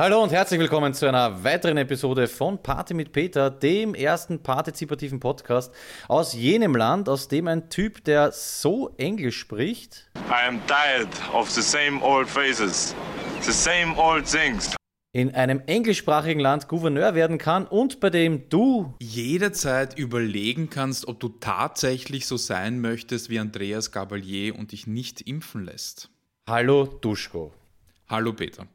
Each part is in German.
Hallo und herzlich willkommen zu einer weiteren Episode von Party mit Peter, dem ersten partizipativen Podcast aus jenem Land, aus dem ein Typ, der so Englisch spricht. I am tired of the same old faces, the same old things. In einem englischsprachigen Land Gouverneur werden kann und bei dem du jederzeit überlegen kannst, ob du tatsächlich so sein möchtest wie Andreas Gabalier und dich nicht impfen lässt. Hallo Duschko. Hallo Peter.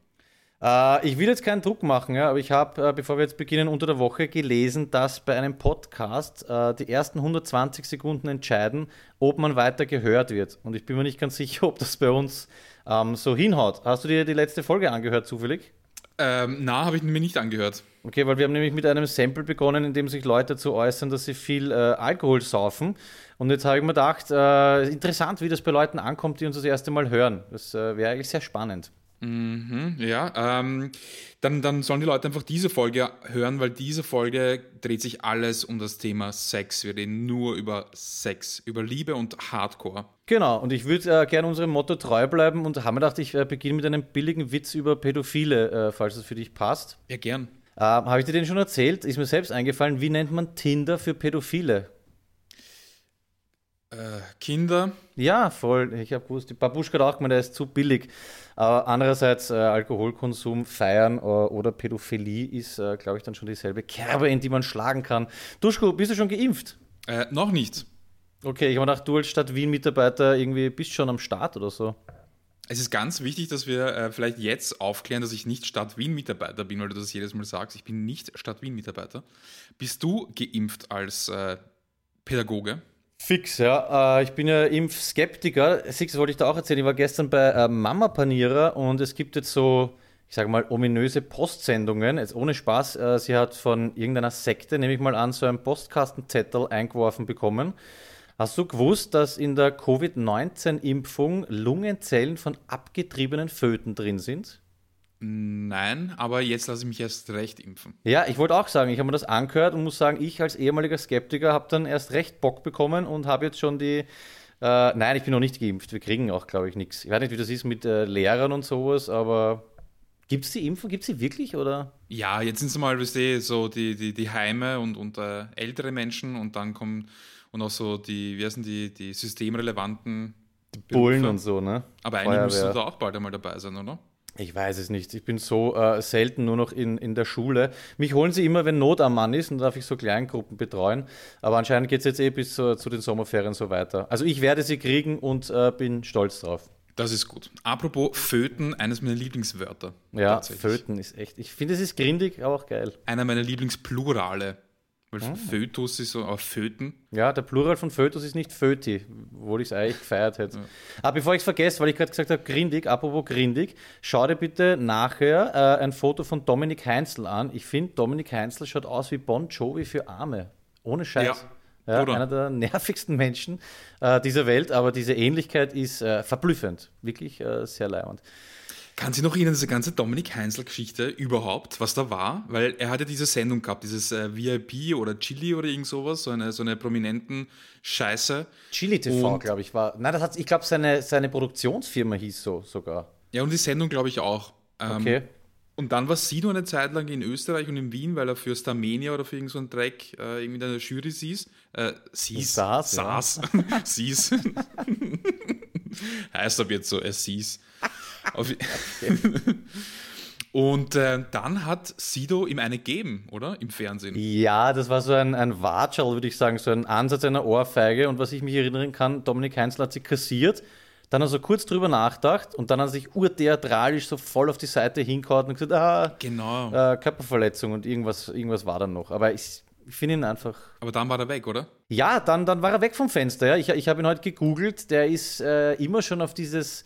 Äh, ich will jetzt keinen Druck machen, ja, aber ich habe, äh, bevor wir jetzt beginnen, unter der Woche gelesen, dass bei einem Podcast äh, die ersten 120 Sekunden entscheiden, ob man weiter gehört wird. Und ich bin mir nicht ganz sicher, ob das bei uns ähm, so hinhaut. Hast du dir die letzte Folge angehört, zufällig? Ähm, na, habe ich mir nicht angehört. Okay, weil wir haben nämlich mit einem Sample begonnen, in dem sich Leute dazu äußern, dass sie viel äh, Alkohol saufen. Und jetzt habe ich mir gedacht, äh, interessant, wie das bei Leuten ankommt, die uns das erste Mal hören. Das äh, wäre eigentlich sehr spannend. Mhm, ja, ähm, dann, dann sollen die Leute einfach diese Folge hören, weil diese Folge dreht sich alles um das Thema Sex. Wir reden nur über Sex, über Liebe und Hardcore. Genau, und ich würde äh, gerne unserem Motto treu bleiben und habe mir gedacht, ich äh, beginne mit einem billigen Witz über Pädophile, äh, falls das für dich passt. Ja, gern. Ähm, habe ich dir den schon erzählt? Ist mir selbst eingefallen, wie nennt man Tinder für Pädophile? Äh, Kinder. Ja, voll. Ich habe gewusst, die Babuschka hat auch gemeint, der ist zu billig. Aber andererseits, äh, Alkoholkonsum, Feiern äh, oder Pädophilie ist, äh, glaube ich, dann schon dieselbe Kerbe, in die man schlagen kann. Duschko, bist du schon geimpft? Äh, noch nicht. Okay, ich habe gedacht, du als Stadt Wien-Mitarbeiter irgendwie bist schon am Start oder so. Es ist ganz wichtig, dass wir äh, vielleicht jetzt aufklären, dass ich nicht Stadt Wien-Mitarbeiter bin, weil du das jedes Mal sagst. Ich bin nicht Stadt Wien-Mitarbeiter. Bist du geimpft als äh, Pädagoge? Fix, ja. Äh, ich bin ja Impfskeptiker. Six wollte ich da auch erzählen. Ich war gestern bei äh, Mama Panierer und es gibt jetzt so, ich sage mal, ominöse Postsendungen. Jetzt ohne Spaß. Äh, sie hat von irgendeiner Sekte, nehme ich mal an, so einen Postkastenzettel eingeworfen bekommen. Hast du gewusst, dass in der Covid-19-Impfung Lungenzellen von abgetriebenen Föten drin sind? Nein, aber jetzt lasse ich mich erst recht impfen. Ja, ich wollte auch sagen, ich habe mir das angehört und muss sagen, ich als ehemaliger Skeptiker habe dann erst recht Bock bekommen und habe jetzt schon die. Äh, nein, ich bin noch nicht geimpft. Wir kriegen auch, glaube ich, nichts. Ich weiß nicht, wie das ist mit äh, Lehrern und sowas, aber gibt es die Impfung? Gibt es sie wirklich? Oder? Ja, jetzt sind es mal, wisst ihr, so die, die, die Heime und, und äh, ältere Menschen und dann kommen und auch so die, wie heißen die, die systemrelevanten die Bullen und so, ne? Aber eigentlich müsstest du da auch bald einmal dabei sein, oder? Ich weiß es nicht. Ich bin so äh, selten nur noch in, in der Schule. Mich holen sie immer, wenn Not am Mann ist, und darf ich so Kleingruppen betreuen. Aber anscheinend geht es jetzt eh bis zu, zu, den Sommerferien so weiter. Also ich werde sie kriegen und äh, bin stolz drauf. Das ist gut. Apropos Föten, eines meiner Lieblingswörter. Ja, Föten ist echt. Ich finde, es ist grindig, aber auch geil. Einer meiner Lieblingsplurale. Weil ah. Fötus ist so, aber Föten. Ja, der Plural von Fötus ist nicht Föti, obwohl ich es eigentlich gefeiert hätte. Ja. Aber bevor ich es vergesse, weil ich gerade gesagt habe, grindig, apropos grindig, schau dir bitte nachher äh, ein Foto von Dominik Heinzel an. Ich finde, Dominik Heinzel schaut aus wie Bon Jovi für Arme. Ohne Scheiß. Ja. Ja, einer der nervigsten Menschen äh, dieser Welt, aber diese Ähnlichkeit ist äh, verblüffend. Wirklich äh, sehr leibend. Kann Sie noch erinnern, diese ganze Dominik Heinzel-Geschichte überhaupt, was da war? Weil er hatte diese Sendung gehabt, dieses äh, VIP oder Chili oder irgend sowas, so eine, so eine prominenten Scheiße. Chili TV, glaube ich, war. Nein, das hat, ich glaube, seine, seine Produktionsfirma hieß so sogar. Ja, und die Sendung, glaube ich, auch. Ähm, okay. Und dann war Sido eine Zeit lang in Österreich und in Wien, weil er für Starmania oder für irgendeinen so Dreck äh, irgendwie in der Jury sieß. Äh, sieß. Saß. Saß. Ja. sieß. heißt ab jetzt so, er sieß. Und äh, dann hat Sido ihm eine gegeben, oder? Im Fernsehen. Ja, das war so ein, ein Watschel, würde ich sagen, so ein Ansatz einer Ohrfeige. Und was ich mich erinnern kann, Dominik Heinzel hat sie kassiert, dann hat er so kurz drüber nachgedacht und dann hat er sich urtheatralisch so voll auf die Seite hingehauen und gesagt, ah, genau. Äh, Körperverletzung und irgendwas, irgendwas war dann noch. Aber ich, ich finde ihn einfach. Aber dann war er weg, oder? Ja, dann, dann war er weg vom Fenster. Ja. Ich, ich habe ihn heute gegoogelt. Der ist äh, immer schon auf dieses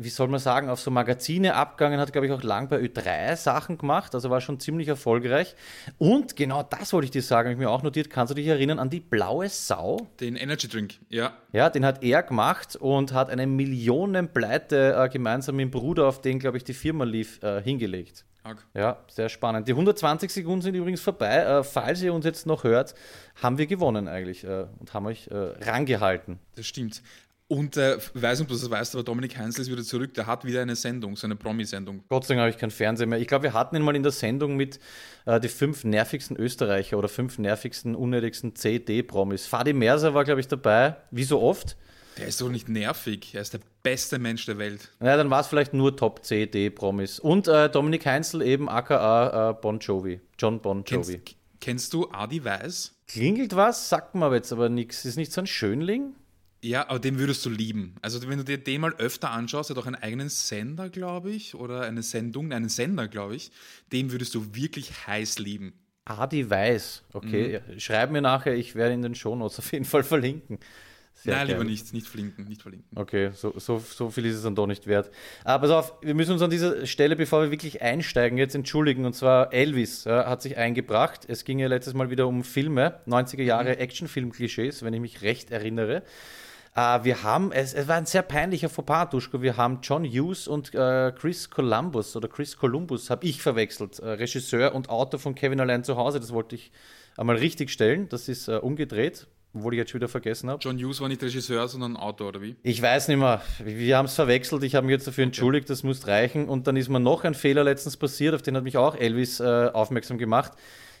wie soll man sagen, auf so Magazine abgegangen, hat, glaube ich, auch lang bei Ö3 Sachen gemacht, also war schon ziemlich erfolgreich. Und genau das wollte ich dir sagen, habe ich mir auch notiert, kannst du dich erinnern an die blaue Sau? Den Energy Drink, ja. Ja, den hat er gemacht und hat eine Millionenpleite äh, gemeinsam mit dem Bruder, auf den, glaube ich, die Firma lief, äh, hingelegt. Ja, sehr spannend. Die 120 Sekunden sind übrigens vorbei. Äh, falls ihr uns jetzt noch hört, haben wir gewonnen eigentlich äh, und haben euch äh, rangehalten. Das stimmt. Und äh, weiß nicht, ob du das weißt, aber Dominik Heinzel ist wieder zurück. Der hat wieder eine Sendung, so eine Promi-Sendung. Gott sei Dank habe ich keinen Fernseher mehr. Ich glaube, wir hatten ihn mal in der Sendung mit äh, die fünf nervigsten Österreicher oder fünf nervigsten, unnötigsten CD-Promis. Fadi Merser war, glaube ich, dabei, wie so oft. Der ist doch nicht nervig. Er ist der beste Mensch der Welt. Ja, dann war es vielleicht nur Top-CD-Promis. Und äh, Dominik Heinzel eben aka äh, Bon Jovi. John Bon Jovi. Kennst, kennst du Adi Weiß? Klingelt was, sagt man aber jetzt aber nichts. Ist nicht so ein Schönling? Ja, aber den würdest du lieben. Also wenn du dir den mal öfter anschaust, er hat auch einen eigenen Sender, glaube ich, oder eine Sendung, einen Sender, glaube ich, den würdest du wirklich heiß lieben. Adi Weiß, okay. Mhm. Schreib mir nachher, ich werde in den Shownotes auf jeden Fall verlinken. Sehr Nein, lieber nicht, nicht verlinken, nicht verlinken. Okay, so, so, so viel ist es dann doch nicht wert. Aber pass auf, wir müssen uns an dieser Stelle, bevor wir wirklich einsteigen, jetzt entschuldigen. Und zwar Elvis ja, hat sich eingebracht. Es ging ja letztes Mal wieder um Filme, 90er Jahre mhm. Actionfilm-Klischees, wenn ich mich recht erinnere. Uh, wir haben, es, es, war ein sehr peinlicher Fauxpas, Duschko. Wir haben John Hughes und uh, Chris Columbus oder Chris Columbus, habe ich verwechselt. Uh, Regisseur und Autor von Kevin allein zu Hause. Das wollte ich einmal richtig stellen. Das ist umgedreht obwohl ich jetzt schon wieder vergessen habe. John Hughes war nicht Regisseur, sondern Autor, oder wie? Ich weiß nicht mehr. Wir haben es verwechselt. Ich habe mich jetzt dafür entschuldigt, das muss reichen. Und dann ist mir noch ein Fehler letztens passiert, auf den hat mich auch Elvis äh, aufmerksam gemacht.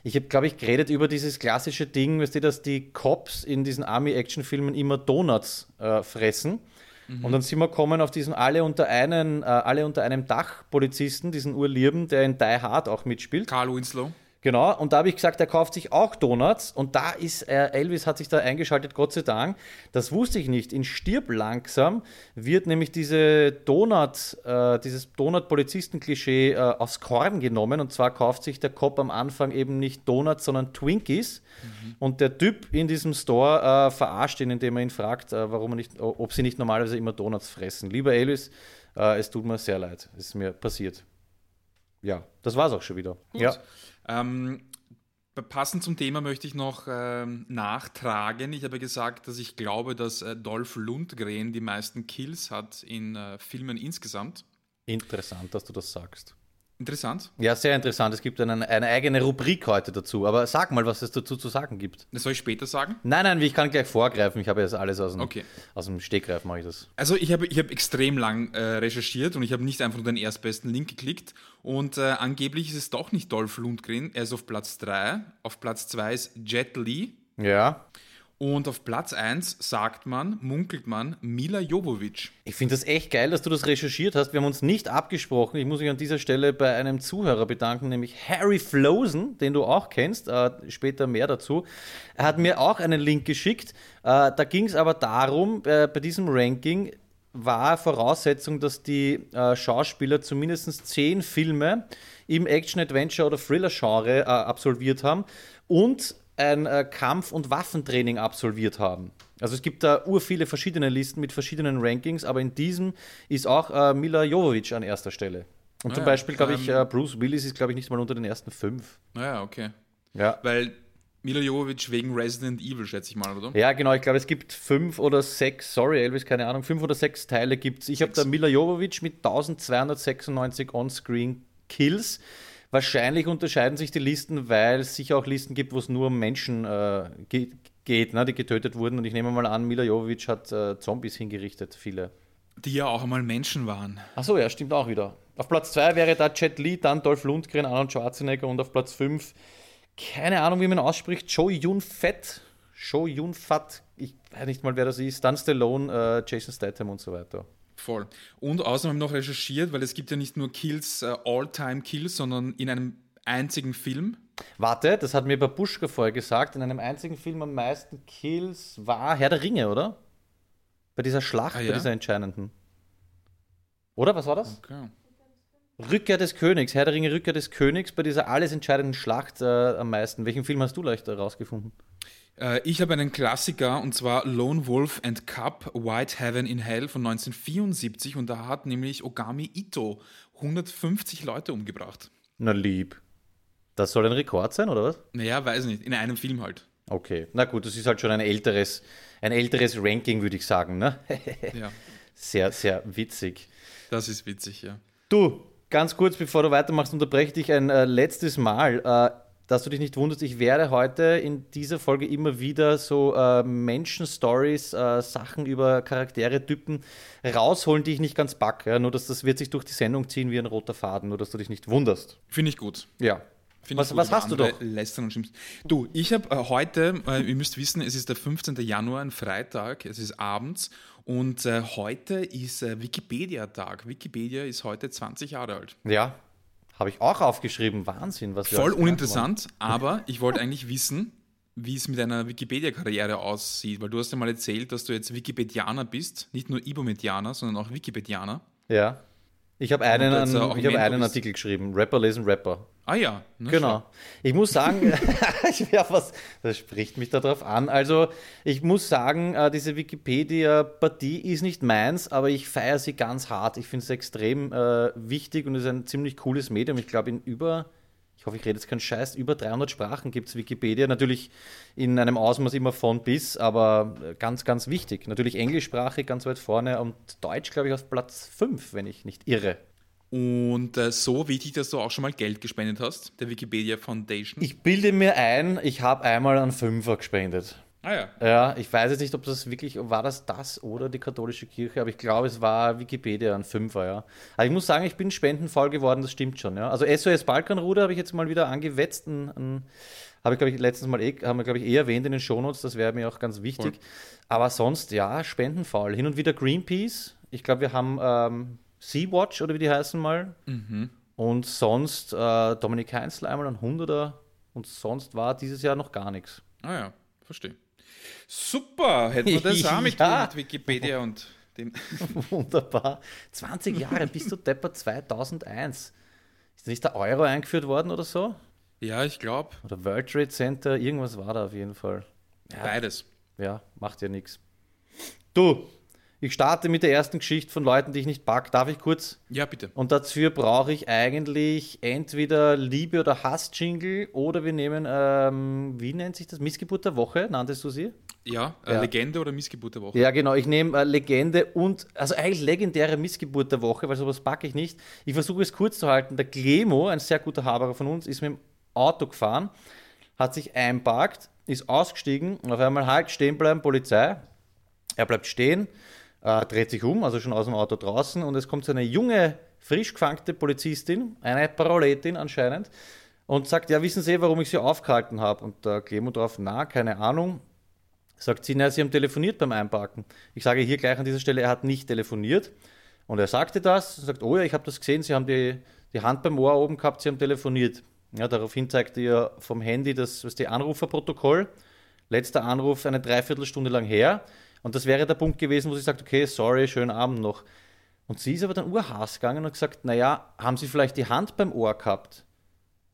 Ich habe, glaube ich, geredet über dieses klassische Ding, weißt du, dass die Cops in diesen Army-Action-Filmen immer Donuts äh, fressen. Mhm. Und dann sind wir kommen auf diesen alle unter, einen, äh, alle unter einem Dach Polizisten, diesen Urlierben, der in Die Hard auch mitspielt. Carl Winslow. Genau, und da habe ich gesagt, er kauft sich auch Donuts und da ist äh, Elvis hat sich da eingeschaltet, Gott sei Dank. Das wusste ich nicht. In Stirb langsam wird nämlich diese Donut, äh, dieses Donut-Polizisten-Klischee äh, aufs Korn genommen und zwar kauft sich der Cop am Anfang eben nicht Donuts, sondern Twinkies mhm. und der Typ in diesem Store äh, verarscht ihn, indem er ihn fragt, äh, warum er nicht, ob sie nicht normalerweise immer Donuts fressen. Lieber Elvis, äh, es tut mir sehr leid, es ist mir passiert. Ja, das war's auch schon wieder. Gut. Ja. Ähm, passend zum Thema möchte ich noch ähm, nachtragen. Ich habe gesagt, dass ich glaube, dass äh, Dolph Lundgren die meisten Kills hat in äh, Filmen insgesamt. Interessant, dass du das sagst. Interessant. Ja, sehr interessant. Es gibt eine, eine, eigene Rubrik heute dazu. Aber sag mal, was es dazu zu sagen gibt. Das soll ich später sagen? Nein, nein, ich kann gleich vorgreifen. Ich habe jetzt alles aus dem, okay. aus dem Stegreif, mache ich das. Also ich habe ich hab extrem lang äh, recherchiert und ich habe nicht einfach nur den erstbesten Link geklickt. Und äh, angeblich ist es doch nicht Dolph Lundgren. Er ist auf Platz 3. Auf Platz 2 ist Jet Li. Ja. Und auf Platz 1 sagt man, munkelt man, Mila Jovovic. Ich finde das echt geil, dass du das recherchiert hast. Wir haben uns nicht abgesprochen. Ich muss mich an dieser Stelle bei einem Zuhörer bedanken, nämlich Harry Flosen, den du auch kennst. Äh, später mehr dazu. Er hat mir auch einen Link geschickt. Äh, da ging es aber darum, äh, bei diesem Ranking war Voraussetzung, dass die äh, Schauspieler zumindest zehn Filme im Action, Adventure oder Thriller-Genre äh, absolviert haben und ein äh, Kampf- und Waffentraining absolviert haben. Also es gibt da ur viele verschiedene Listen mit verschiedenen Rankings, aber in diesem ist auch äh, Mila Jovovic an erster Stelle. Und ah, zum Beispiel, glaube ich, ähm, äh, Bruce Willis ist, glaube ich, nicht mal unter den ersten fünf. Naja, ah okay. Ja. Weil Mila Jovovic wegen Resident Evil, schätze ich mal, oder? Ja, genau. Ich glaube, es gibt fünf oder sechs, sorry, Elvis, keine Ahnung, fünf oder sechs Teile gibt es. Ich habe da Mila Jovovic mit 1296 On-Screen Kills. Wahrscheinlich unterscheiden sich die Listen, weil es sicher auch Listen gibt, wo es nur um Menschen äh, geht, geht ne, die getötet wurden. Und ich nehme mal an, Mila Jovovich hat äh, Zombies hingerichtet, viele. Die ja auch einmal Menschen waren. Achso, ja, stimmt auch wieder. Auf Platz 2 wäre da Jet Li, dann Dolph Lundgren, Arnold Schwarzenegger und auf Platz 5, keine Ahnung, wie man ausspricht, Joe Yun Fett. Joe Yun Fat, ich weiß nicht mal, wer das ist, dann Stallone, äh, Jason Statham und so weiter. Voll. Und außerdem noch recherchiert, weil es gibt ja nicht nur Kills, äh, All-Time-Kills, sondern in einem einzigen Film. Warte, das hat mir Babuschka vorher gesagt, in einem einzigen Film am meisten Kills war Herr der Ringe, oder? Bei dieser Schlacht, ah, ja? bei dieser entscheidenden. Oder, was war das? Okay. Rückkehr des Königs, Herr der Ringe, Rückkehr des Königs, bei dieser alles entscheidenden Schlacht äh, am meisten. Welchen Film hast du leicht herausgefunden? Äh, ich habe einen Klassiker und zwar Lone Wolf and Cup, White Heaven in Hell von 1974 und da hat nämlich Ogami Ito 150 Leute umgebracht. Na lieb. Das soll ein Rekord sein, oder was? Naja, weiß nicht. In einem Film halt. Okay. Na gut, das ist halt schon ein älteres, ein älteres Ranking, würde ich sagen. Ne? ja. Sehr, sehr witzig. Das ist witzig, ja. Du, ganz kurz, bevor du weitermachst, unterbreche ich dich ein äh, letztes Mal. Äh, dass du dich nicht wunderst, ich werde heute in dieser Folge immer wieder so äh, Menschen-Stories, äh, Sachen über Charaktere, Typen rausholen, die ich nicht ganz packe. Ja? Nur, dass das wird sich durch die Sendung ziehen wie ein roter Faden, nur dass du dich nicht wunderst. Finde ich gut. Ja. Find Was- was hast du doch? Lästern und schimpfen. Du, ich habe äh, heute, äh, ihr müsst wissen, es ist der 15. Januar, ein Freitag, es ist abends und äh, heute ist äh, Wikipedia-Tag. Wikipedia ist heute 20 Jahre alt. Ja. Habe ich auch aufgeschrieben. Wahnsinn, was wir Voll uninteressant, aber ich wollte eigentlich wissen, wie es mit deiner Wikipedia-Karriere aussieht, weil du hast ja mal erzählt, dass du jetzt Wikipedianer bist, nicht nur Ibomedianer, sondern auch Wikipedianer. Ja. Ich habe einen, ich Mentor einen. Artikel geschrieben. Rapper lesen Rapper. Ah ja, na Genau. Ich muss sagen, ich ja, was, das spricht mich darauf an. Also, ich muss sagen, äh, diese Wikipedia-Partie ist nicht meins, aber ich feiere sie ganz hart. Ich finde es extrem äh, wichtig und es ist ein ziemlich cooles Medium. Ich glaube, in über, ich hoffe, ich rede jetzt keinen Scheiß, über 300 Sprachen gibt es Wikipedia. Natürlich in einem Ausmaß immer von bis, aber äh, ganz, ganz wichtig. Natürlich englischsprachig ganz weit vorne und Deutsch, glaube ich, auf Platz 5, wenn ich nicht irre. Und äh, so wichtig, dass du auch schon mal Geld gespendet hast, der Wikipedia Foundation. Ich bilde mir ein, ich habe einmal einen Fünfer gespendet. ah ja. Ja, ich weiß jetzt nicht, ob das wirklich, war das das oder die katholische Kirche, aber ich glaube, es war Wikipedia ein Fünfer, ja. Aber ich muss sagen, ich bin spendenvoll geworden, das stimmt schon, ja. Also SOS Balkanruder habe ich jetzt mal wieder angewetzt, habe ich, glaube ich, letztens mal, eh, haben wir, glaube ich, eh erwähnt in den Shownotes, das wäre mir auch ganz wichtig. Voll. Aber sonst, ja, spendenvoll. Hin und wieder Greenpeace, ich glaube, wir haben ähm, Sea-Watch oder wie die heißen mal. Und sonst äh, Dominik Heinzl einmal ein Hunderter und sonst war dieses Jahr noch gar nichts. Ah ja, verstehe. Super, hätten wir das auch mit, Ja. Wikipedia und dem. Wunderbar. 20 Jahre bis zu Depper 2001. Ist nicht der Euro eingeführt worden oder so? Ja, ich glaube, Oder World Trade Center, irgendwas war da auf jeden Fall. beides. Ja, macht ja nichts. Du, ich starte mit der ersten Geschichte von Leuten, die ich nicht pack. Darf ich kurz? Ja, bitte. Und dafür brauche ich eigentlich entweder Liebe- oder Hass-Jingle oder wir nehmen, ähm, wie nennt sich das? Missgeburt der Woche, nanntest du sie? Ja, äh, Ja. Legende oder Missgeburt der Woche? Ja, genau. Ich nehme äh, Legende und, also eigentlich legendäre Missgeburt der Woche, weil sowas packe ich nicht. Ich versuche es kurz zu halten. Der Clemo, ein sehr guter Haberer von uns, ist mit dem Auto gefahren, hat sich einparkt, ist ausgestiegen und auf einmal halt stehen bleiben, Polizei. Er bleibt stehen, äh, dreht sich um, also schon aus dem Auto draußen und es kommt so eine junge, frisch gefangte Polizistin, eine Paroletin anscheinend, und sagt, ja, wissen Sie, warum ich Sie aufgehalten habe? Und der Clemo drauf, na, keine Ahnung. Sagt sie, na, Sie haben telefoniert beim Einparken. Ich sage hier gleich an dieser Stelle, er hat nicht telefoniert. Und er sagte das, und sagt, oh ja, ich habe das gesehen, Sie haben die, die Hand beim Ohr oben gehabt, Sie haben telefoniert. Ja, daraufhin zeigte ihr vom Handy das, was die Anruferprotokoll. Letzter Anruf eine Dreiviertelstunde lang her. Und das wäre der Punkt gewesen, wo sie sagt, okay, sorry, schönen Abend noch. Und sie ist aber dann urhaß gegangen und gesagt, naja, haben Sie vielleicht die Hand beim Ohr gehabt?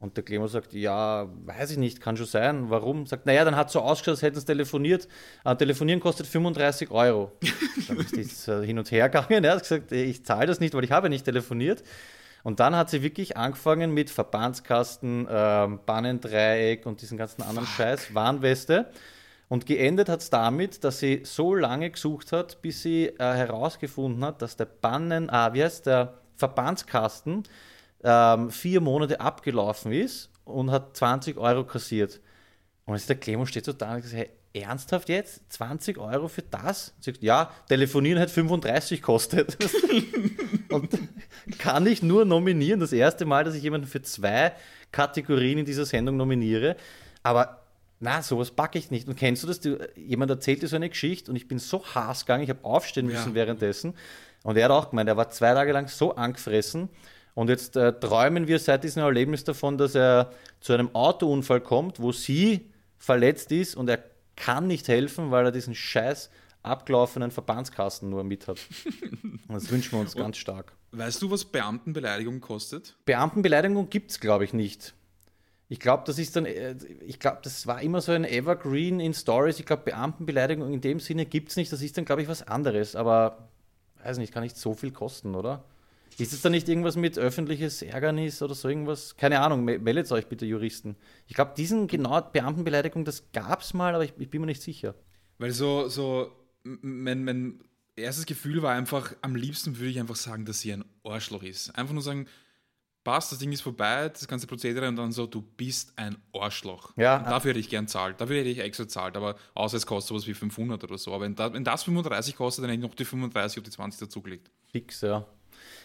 Und der Clemo sagt, ja, weiß ich nicht, kann schon sein. Warum? Sagt, naja, dann hat so ausgeschaut, als hätten sie telefoniert. Äh, telefonieren kostet 35 Euro. dann ist das äh, hin und her gegangen. Er hat gesagt, ich zahle das nicht, weil ich habe nicht telefoniert. Und dann hat sie wirklich angefangen mit Verbandskasten, ähm, Bannendreieck und diesen ganzen anderen Scheiß, Warnweste. Und geendet hat es damit, dass sie so lange gesucht hat, bis sie äh, herausgefunden hat, dass der Bannen, ah, wie heißt der Verbandskasten ähm, vier Monate abgelaufen ist und hat 20 Euro kassiert. Und jetzt der Clemo steht so da und sagt, hey, ernsthaft jetzt? 20 Euro für das? Sagt, ja, telefonieren hat 35 kostet. und kann ich nur nominieren. Das erste Mal, dass ich jemanden für zwei Kategorien in dieser Sendung nominiere. Aber na, sowas packe ich nicht. Und kennst du das? Du, jemand erzählt dir so eine Geschichte und ich bin so haß gegangen, ich habe aufstehen müssen Ja. währenddessen. Und er hat auch gemeint, er war zwei Tage lang so angefressen. Und jetzt äh, träumen wir seit diesem Erlebnis davon, dass er zu einem Autounfall kommt, wo sie verletzt ist und er kann nicht helfen, weil er diesen scheiß abgelaufenen Verbandskasten nur mit hat. Und das wünschen wir uns ganz stark. Weißt du, was Beamtenbeleidigung kostet? Beamtenbeleidigung gibt es, glaube ich, nicht. Ich glaube, das ist dann, äh, ich glaube, das war immer so ein Evergreen in Stories. Ich glaube, Beamtenbeleidigung in dem Sinne gibt es nicht. Das ist dann, glaube ich, was anderes. Aber, weiß nicht, kann nicht so viel kosten, oder? Ist es dann nicht irgendwas mit öffentliches Ärgernis oder so irgendwas? Keine Ahnung, me- meldet euch bitte, Juristen. Ich glaube, diesen genau Beamtenbeleidigung, das gab es mal, aber ich, ich bin mir nicht sicher. Weil so, so mein, mein erstes Gefühl war einfach, am liebsten würde ich einfach sagen, dass sie ein Arschloch ist. Einfach nur sagen, passt, das Ding ist vorbei, das ganze Prozedere und dann so, du bist ein Arschloch. Ja. Und dafür hätte ich gern zahlt, dafür hätte ich extra zahlt, aber außer es kostet sowas wie 500 oder so. Aber wenn, da, wenn das 35 kostet, dann hätte ich noch die 35 oder die 20 dazugelegt. Fix, ja.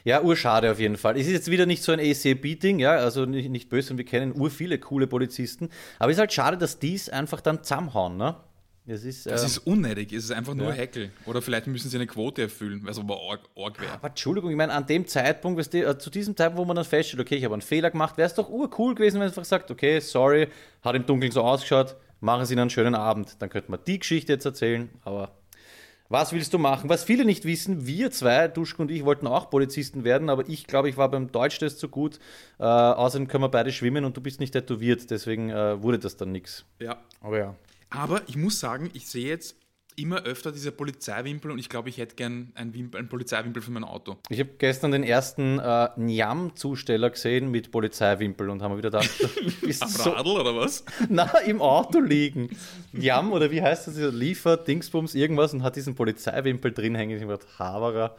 Ja, urschade auf jeden Fall. Es ist jetzt wieder nicht so ein ACB-Ding, ja, also nicht, nicht böse, und wir kennen ur viele coole Polizisten, aber es ist halt schade, dass dies einfach dann zusammenhauen, ne? Es ist, das ähm, ist unnötig, es ist einfach nur ja. Heckel. Oder vielleicht müssen sie eine Quote erfüllen, weil es aber arg, arg wäre. Aber Entschuldigung, ich meine, an dem Zeitpunkt, weißt du, äh, zu diesem Zeitpunkt, wo man dann feststellt, okay, ich habe einen Fehler gemacht, wäre es doch urcool gewesen, wenn man einfach sagt, okay, sorry, hat im Dunkeln so ausgeschaut, machen Sie einen schönen Abend. Dann könnte man die Geschichte jetzt erzählen, aber was willst du machen? Was viele nicht wissen, wir zwei, Duschko und ich, wollten auch Polizisten werden, aber ich glaube, ich war beim Deutschtest so gut. Äh, außerdem können wir beide schwimmen und du bist nicht tätowiert, deswegen äh, wurde das dann nichts. Ja. Aber ja. Aber ich muss sagen, ich sehe jetzt immer öfter diese Polizeiwimpel und ich glaube, ich hätte gern einen, Wimpel, einen Polizeiwimpel für mein Auto. Ich habe gestern den ersten äh, Njam-Zusteller gesehen mit Polizeiwimpel und haben wieder gedacht, bist Am so Radl oder was? Na, im Auto liegen. Njam oder wie heißt das? Liefer, Dingsbums, irgendwas und hat diesen Polizeiwimpel drin hängen. Ich habe gedacht, Haberer.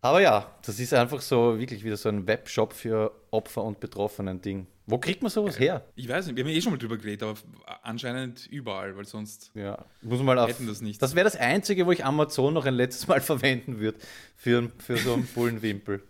Aber ja, das ist einfach so wirklich wieder so ein Webshop für Opfer und Betroffenen Ding. Wo kriegt man sowas her? Ich weiß nicht, wir haben ja eh schon mal drüber geredet, aber anscheinend überall, weil sonst ja, muss man mal auf, hätten das nicht. Das wäre das Einzige, wo ich Amazon noch ein letztes Mal verwenden würde für, für so einen Bullenwimpel.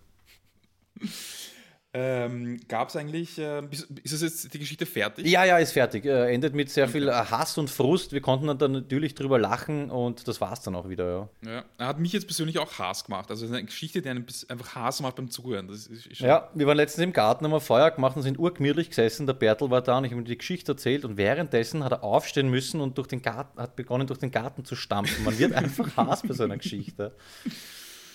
Ähm, Gab es eigentlich, äh, ist es jetzt die Geschichte fertig? Ja, ja, ist fertig. Äh, endet mit sehr viel Hass und Frust. Wir konnten dann natürlich drüber lachen und das war es dann auch wieder. Ja. ja. Er hat mich jetzt persönlich auch Hass gemacht. Also eine Geschichte, die einen einfach Hass macht beim Zuhören. Ist, ist ja, wir waren letztens im Garten, haben wir Feuer gemacht und sind urgemütlich gesessen. Der Bertel war da und ich habe ihm die Geschichte erzählt und währenddessen hat er aufstehen müssen und durch den Garten, hat begonnen, durch den Garten zu stampfen. Man wird einfach Hass bei so einer Geschichte.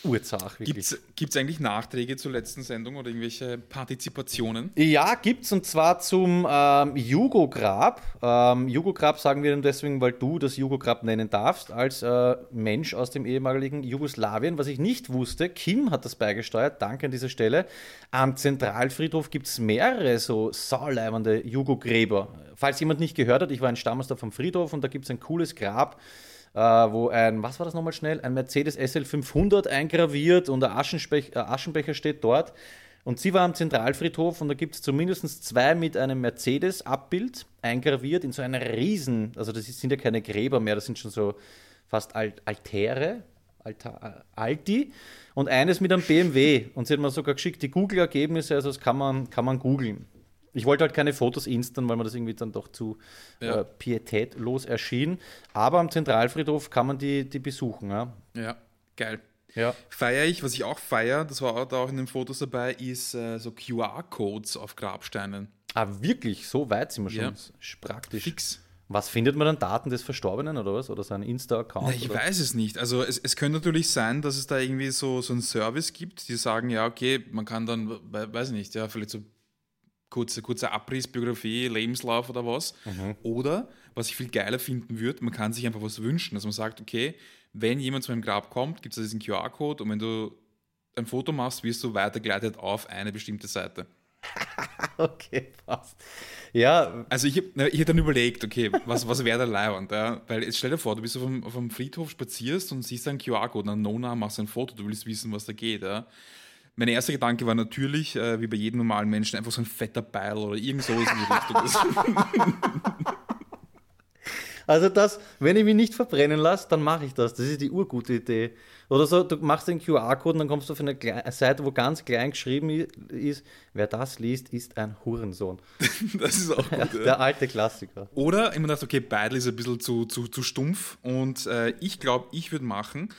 Urzach, wirklich. Gibt es eigentlich Nachträge zur letzten Sendung oder irgendwelche Partizipationen? Ja, gibt es und zwar zum ähm, Jugograb. Ähm, Jugograb sagen wir deswegen, weil du das Jugograb nennen darfst, als äh, Mensch aus dem ehemaligen Jugoslawien. Was ich nicht wusste, Kim hat das beigesteuert, danke an dieser Stelle. Am Zentralfriedhof gibt es mehrere so sauleibende Jugogräber. Falls jemand nicht gehört hat, ich war ein Stammester vom Friedhof und da gibt es ein cooles Grab wo ein, was war das nochmal schnell? Ein Mercedes SL 500 eingraviert und ein Aschenbecher, äh, Aschenbecher steht dort. Und sie war am Zentralfriedhof und da gibt es zumindest zwei mit einem Mercedes-Abbild eingraviert in so einer riesen, also das sind ja keine Gräber mehr, das sind schon so fast Alt Altäre, Alta, äh, Alti und eines mit einem BMW. Und sie hat mir sogar geschickt die Google-Ergebnisse, also das kann man, kann man googeln. Ich wollte halt keine Fotos instern, weil mir das irgendwie dann doch zu ja. äh, pietätlos erschien. Aber am Zentralfriedhof kann man die, die besuchen. Ja, ja geil. Ja. Feiere ich, was ich auch feiere, das war da auch in den Fotos dabei, ist äh, so QR-Codes auf Grabsteinen. Ah, wirklich? So weit sind wir schon. Ja. Praktisch. Fix. Was findet man dann? Daten des Verstorbenen oder was? Oder sein Insta-Account? Ich oder? weiß es nicht. Also es, es könnte natürlich sein, dass es da irgendwie so, so einen Service gibt, die sagen, ja, okay, man kann dann, weiß ich nicht, ja, vielleicht so kurze Abriss, Biografie, Lebenslauf oder was. Mhm. Oder, was ich viel geiler finden würde, man kann sich einfach was wünschen, dass man sagt, okay, wenn jemand zu einem Grab kommt, gibt es diesen QR-Code und wenn du ein Foto machst, wirst du weitergeleitet auf eine bestimmte Seite. okay, passt. Ja. Also ich, ich hätte dann überlegt, okay, was, was wäre der Leihwand? Ja? Weil jetzt stell dir vor, du bist auf einem, auf einem Friedhof, spazierst und siehst einen QR-Code, dann Nona machst ein Foto, du willst wissen, was da geht. Ja? Mein erster Gedanke war natürlich, äh, wie bei jedem normalen Menschen, einfach so ein fetter Beil oder irgend sowas in die Richtung. Also das, wenn ich mich nicht verbrennen lasse, dann mache ich das. Das ist die urgute Idee. Oder so, du machst den QR-Code und dann kommst du auf eine Seite, wo ganz klein geschrieben ist, wer das liest, ist ein Hurensohn. das ist auch gut. Ja, der alte Klassiker. Oder ich mir dachte, okay, Beidel ist ein bisschen zu, zu, zu stumpf und äh, ich glaube, ich würde machen,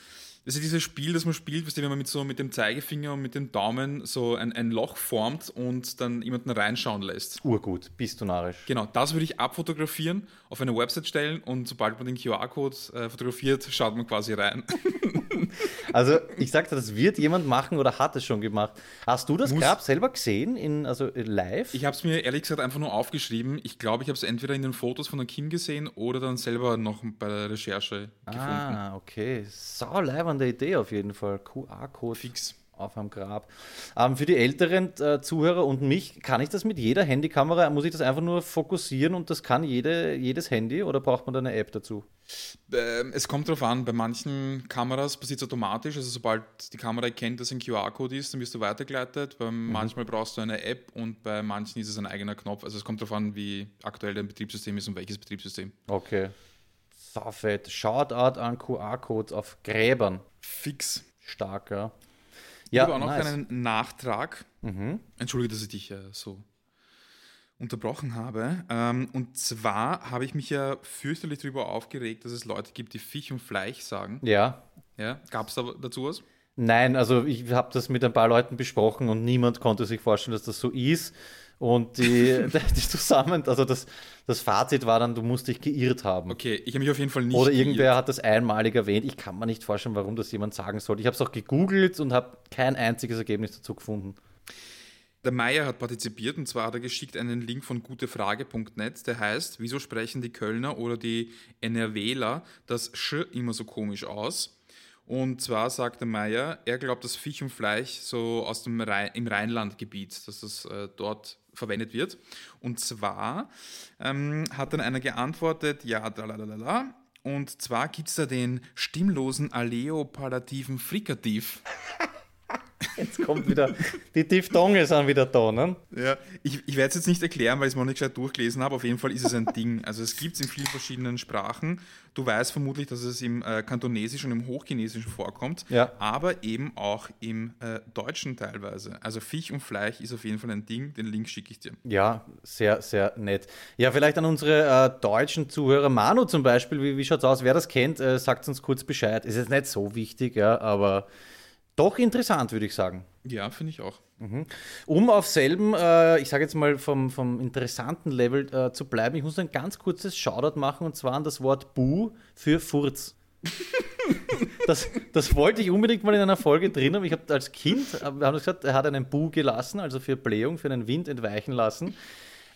das ist dieses Spiel, das man spielt, wenn man mit so mit dem Zeigefinger und mit dem Daumen so ein, ein Loch formt und dann jemanden reinschauen lässt. Urgut, bist du narrisch. Genau, das würde ich abfotografieren, auf eine Website stellen und sobald man den QR-Code äh, fotografiert, schaut man quasi rein. also ich sagte, das wird jemand machen oder hat es schon gemacht. Hast du das Muss, Grab selber gesehen, in, also live? Ich habe es mir ehrlich gesagt einfach nur aufgeschrieben. Ich glaube, ich habe es entweder in den Fotos von der Kim gesehen oder dann selber noch bei der Recherche gefunden. Ah, okay. Sau leibende Idee auf jeden Fall. QR-Code. Fix auf einem Grab. Ähm, für die älteren äh, Zuhörer und mich, kann ich das mit jeder Handykamera? Muss ich das einfach nur fokussieren und das kann jede, jedes Handy oder braucht man da eine App dazu? Ähm, es kommt darauf an, bei manchen Kameras passiert es automatisch. Also sobald die Kamera erkennt, dass ein QR-Code ist, dann wirst du weitergeleitet. Mhm. Manchmal brauchst du eine App und bei manchen ist es ein eigener Knopf. Also es kommt darauf an, wie aktuell dein Betriebssystem ist und welches Betriebssystem. Okay. Saufett. Shoutout an QR-Codes auf Gräbern. Fix. Starker. Ja, ich habe auch noch nice. einen Nachtrag. Mhm. Entschuldige, dass ich dich äh, so unterbrochen habe. Ähm, und zwar habe ich mich ja fürchterlich darüber aufgeregt, dass es Leute gibt, die Fisch und Fleisch sagen. Ja. ja Gab es da dazu was? Nein, also ich habe das mit ein paar Leuten besprochen und niemand konnte sich vorstellen, dass das so ist. Und die, die zusammen, also das, das Fazit war dann, du musst dich geirrt haben. Okay, ich habe mich auf jeden Fall nicht Oder irgendwer geirrt. hat das einmalig erwähnt. Ich kann mir nicht vorstellen, warum das jemand sagen soll. Ich habe es auch gegoogelt und habe kein einziges Ergebnis dazu gefunden. Der Meier hat partizipiert und zwar hat er geschickt einen Link von gutefrage.net, der heißt, wieso sprechen die Kölner oder die NRWler das Sch immer so komisch aus? Und zwar sagt der Meier, er glaubt, dass Fisch und Fleisch so aus dem Rhein, im Rheinlandgebiet, dass das äh, dort verwendet wird. Und zwar ähm, hat dann einer geantwortet, ja, da, Und zwar gibt es da den stimmlosen aleopalativen Frikativ. Jetzt kommt wieder, die Diphthonge sind wieder da, ne? Ja, ich, ich werde es jetzt nicht erklären, weil ich es noch nicht gescheit durchgelesen habe. Auf jeden Fall ist es ein Ding. Also es gibt es in vielen verschiedenen Sprachen. Du weißt vermutlich, dass es im äh, Kantonesischen und im Hochchinesischen vorkommt, ja. aber eben auch im äh, Deutschen teilweise. Also Fisch und Fleisch ist auf jeden Fall ein Ding. Den Link schicke ich dir. Ja, sehr, sehr nett. Ja, vielleicht an unsere äh, deutschen Zuhörer, Manu zum Beispiel, wie, wie schaut es aus? Wer das kennt, äh, sagt uns kurz Bescheid. Ist jetzt nicht so wichtig, ja, aber doch interessant, würde ich sagen. Ja, finde ich auch. Mhm. Um auf selben, äh, ich sage jetzt mal vom, vom interessanten Level äh, zu bleiben, ich muss ein ganz kurzes Shoutout machen und zwar an das Wort Bu für Furz. das, das wollte ich unbedingt mal in einer Folge drin haben. Ich habe als Kind, äh, wir haben gesagt, er hat einen Bu gelassen, also für Blähung, für einen Wind entweichen lassen.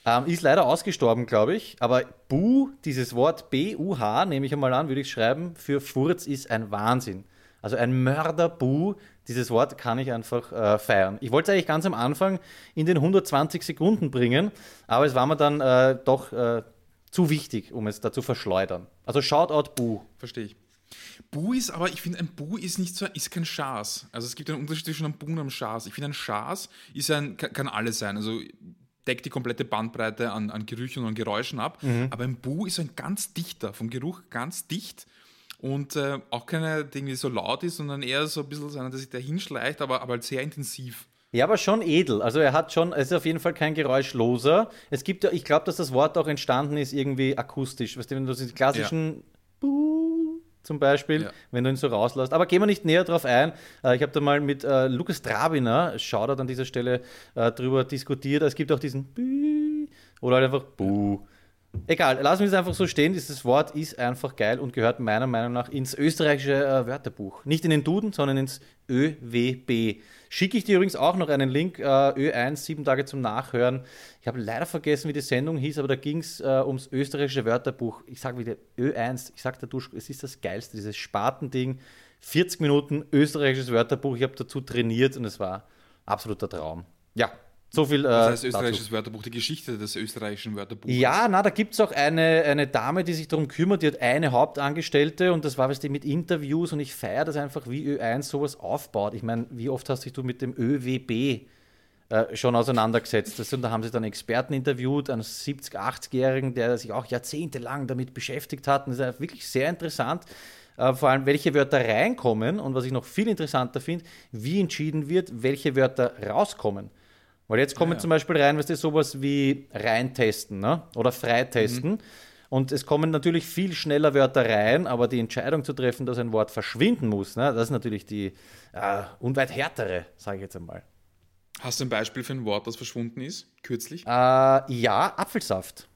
Ähm, ist leider ausgestorben, glaube ich. Aber Bu, dieses Wort B-U-H, nehme ich einmal an, würde ich schreiben, für Furz ist ein Wahnsinn. Also ein Mörderbu, dieses Wort kann ich einfach äh, feiern. Ich wollte es eigentlich ganz am Anfang in den 120 Sekunden bringen, aber es war mir dann äh, doch äh, zu wichtig, um es da zu verschleudern. Also Shoutout Bu. Verstehe ich. Bu ist aber, ich finde, ein Bu ist nicht so, ist kein Schaß. Also es gibt einen Unterschied zwischen einem Bu und einem Schaß. Ich finde, ein Schaß ist ein, kann, kann alles sein. Also deckt die komplette Bandbreite an, an Gerüchen und an Geräuschen ab. Mhm. Aber ein Bu ist ein ganz dichter, vom Geruch ganz dicht und äh, auch keiner, der irgendwie so laut ist, sondern eher so ein bisschen einer, der sich da hinschleicht, aber, aber halt sehr intensiv. Ja, aber schon edel. Also er hat schon, es ist auf jeden Fall kein geräuschloser. Es gibt ja, ich glaube, dass das Wort auch entstanden ist irgendwie akustisch. Weißt du, wenn du die klassischen ja. Buh zum Beispiel, ja. wenn du ihn so rauslässt. Aber gehen wir nicht näher drauf ein. Äh, ich habe da mal mit äh, Lukas Drabiner, Shoutout an dieser Stelle, äh, drüber diskutiert. Es gibt auch diesen Buh oder halt einfach Buh. Egal, lassen wir es einfach so stehen. Dieses Wort ist einfach geil und gehört meiner Meinung nach ins österreichische äh, Wörterbuch. Nicht in den Duden, sondern ins ÖWB. Schicke ich dir übrigens auch noch einen Link, äh, Ö1, sieben Tage zum Nachhören. Ich habe leider vergessen, wie die Sendung hieß, aber da ging es äh, ums österreichische Wörterbuch. Ich sage wieder Ö1, ich sage da, es ist das Geilste, dieses Spartending. 40 Minuten österreichisches Wörterbuch. Ich habe dazu trainiert und es war absoluter Traum. Ja, so viel. Äh, das heißt österreichisches dazu. Wörterbuch, die Geschichte des österreichischen Wörterbuchs. Ja, na, da gibt es auch eine, eine Dame, die sich darum kümmert, die hat eine Hauptangestellte und das war was die mit Interviews und ich feiere das einfach, wie Ö1 sowas aufbaut. Ich meine, wie oft hast dich du mit dem ÖWB äh, schon auseinandergesetzt? Das, und da haben sie dann Experten interviewt, einen 70-, 80-Jährigen, der sich auch jahrzehntelang damit beschäftigt hat. Und das ist wirklich sehr interessant. Uh, vor allem, welche Wörter reinkommen und was ich noch viel interessanter finde, wie entschieden wird, welche Wörter rauskommen. Weil jetzt kommen ja, ja. zum Beispiel rein, was ist sowas wie reintesten ne? oder freitesten. Mhm. Und es kommen natürlich viel schneller Wörter rein, aber die Entscheidung zu treffen, dass ein Wort verschwinden muss, ne? das ist natürlich die äh, unweit härtere, sage ich jetzt einmal. Hast du ein Beispiel für ein Wort, das verschwunden ist, kürzlich? Äh, ja, Apfelsaft.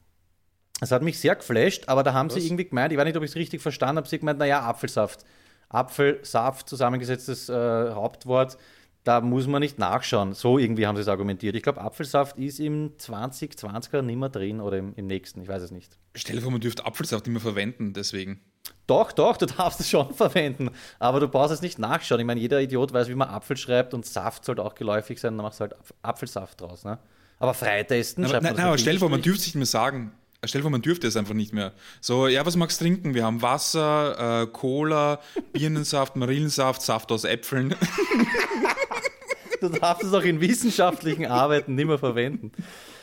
Das hat mich sehr geflasht, aber da haben was? sie irgendwie gemeint, ich weiß nicht, ob ich es richtig verstanden habe, sie gemeint, naja, Apfelsaft. Apfelsaft, zusammengesetztes äh, Hauptwort da muss man nicht nachschauen. So irgendwie haben sie es argumentiert. Ich glaube, Apfelsaft ist im 2020er nicht mehr drin oder im, im nächsten, ich weiß es nicht. Stell dir vor, man dürfte Apfelsaft nicht mehr verwenden, deswegen. Doch, doch, du darfst es schon verwenden, aber du brauchst es nicht nachschauen. Ich meine, jeder Idiot weiß, wie man Apfel schreibt und Saft sollte auch geläufig sein, dann machst du halt Apfelsaft draus. Ne? Aber freitesten schreibt man Nein, nein aber stell dir vor, man dürfte es nicht mehr sagen. Stell dir vor, man dürfte es einfach nicht mehr. So, ja, was magst du trinken? Wir haben Wasser, äh, Cola, Birnensaft, Marillensaft, Saft aus Äpfeln. Du darfst es auch in wissenschaftlichen Arbeiten nicht mehr verwenden.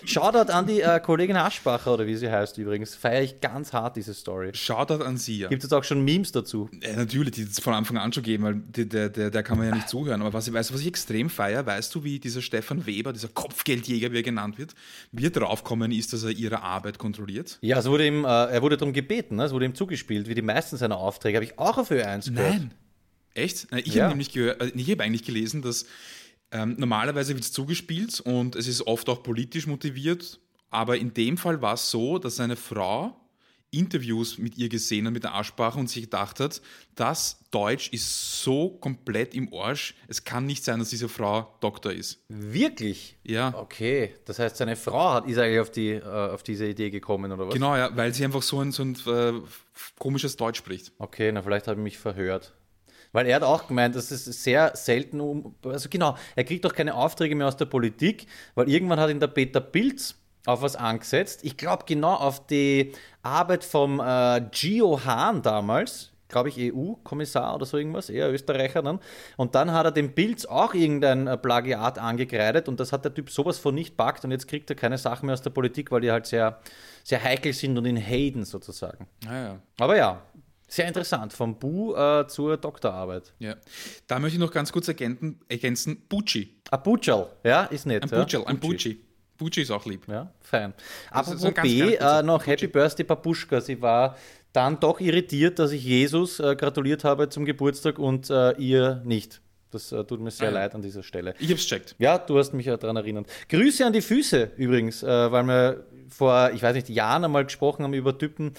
Shoutout an die äh, Kollegin Aschbacher, oder wie sie heißt übrigens. Feiere ich ganz hart diese Story. Shoutout an sie, ja. Gibt es auch schon Memes dazu? Ja, natürlich, die ist von Anfang an schon geben, weil die, der, der, der kann man ja nicht zuhören. Aber was ich weiß, was ich extrem feiere, weißt du, wie dieser Stefan Weber, dieser Kopfgeldjäger, wie er genannt wird, wie er draufkommen ist, dass er ihre Arbeit kontrolliert? Ja, es wurde ihm, äh, er wurde darum gebeten, ne? es wurde ihm zugespielt, wie die meisten seiner Aufträge. Habe ich auch auf Ö1 gehört. Nein. Echt? Ich Ja. habe nämlich gehört, äh, ich habe eigentlich gelesen, dass ähm, normalerweise wird es zugespielt und es ist oft auch politisch motiviert, aber in dem Fall war es so, dass seine Frau Interviews mit ihr gesehen hat, mit der Aussprache und sich gedacht hat, das Deutsch ist so komplett im Arsch, es kann nicht sein, dass diese Frau Doktor ist. Wirklich? Ja, Okay, das heißt, seine Frau hat, ist eigentlich auf, die, äh, auf diese Idee gekommen, oder was? genau, ja, weil sie einfach so ein, so ein äh, komisches Deutsch spricht. Okay, na vielleicht habe ich mich verhört. Weil er hat auch gemeint, dass es sehr selten um. Also genau, er kriegt doch keine Aufträge mehr aus der Politik, weil irgendwann hat ihn der Peter Pilz auf was angesetzt. Ich glaube genau auf die Arbeit vom äh, Gio Hahn damals, glaube ich EU-Kommissar oder so irgendwas, eher Österreicher dann. Und dann hat er dem Pilz auch irgendein äh, Plagiat angekreidet und das hat der Typ sowas von nicht packt und jetzt kriegt er keine Sachen mehr aus der Politik, weil die halt sehr, sehr heikel sind und in Hayden sozusagen. Ah, ja. Aber ja, sehr interessant, vom Bu äh, zur Doktorarbeit. ja. Da möchte ich noch ganz kurz ergänzen, ergänzen Bucci. Ah, Butchel, ja, ist nett. Ein ja? Bucci, ein Bucci. Bucci ist auch lieb. Ja, fein. Ein ganz, B, äh, noch Happy Birthday Papuschka. Sie war dann doch irritiert, dass ich Jesus äh, gratuliert habe zum Geburtstag und äh, ihr nicht. Das äh, tut mir sehr Ah, leid an dieser Stelle. Ich hab's checkt. Ja, du hast mich ja daran erinnert. Grüße an die Füße übrigens, äh, weil wir vor, ich weiß nicht, Jahren einmal gesprochen haben über Typen,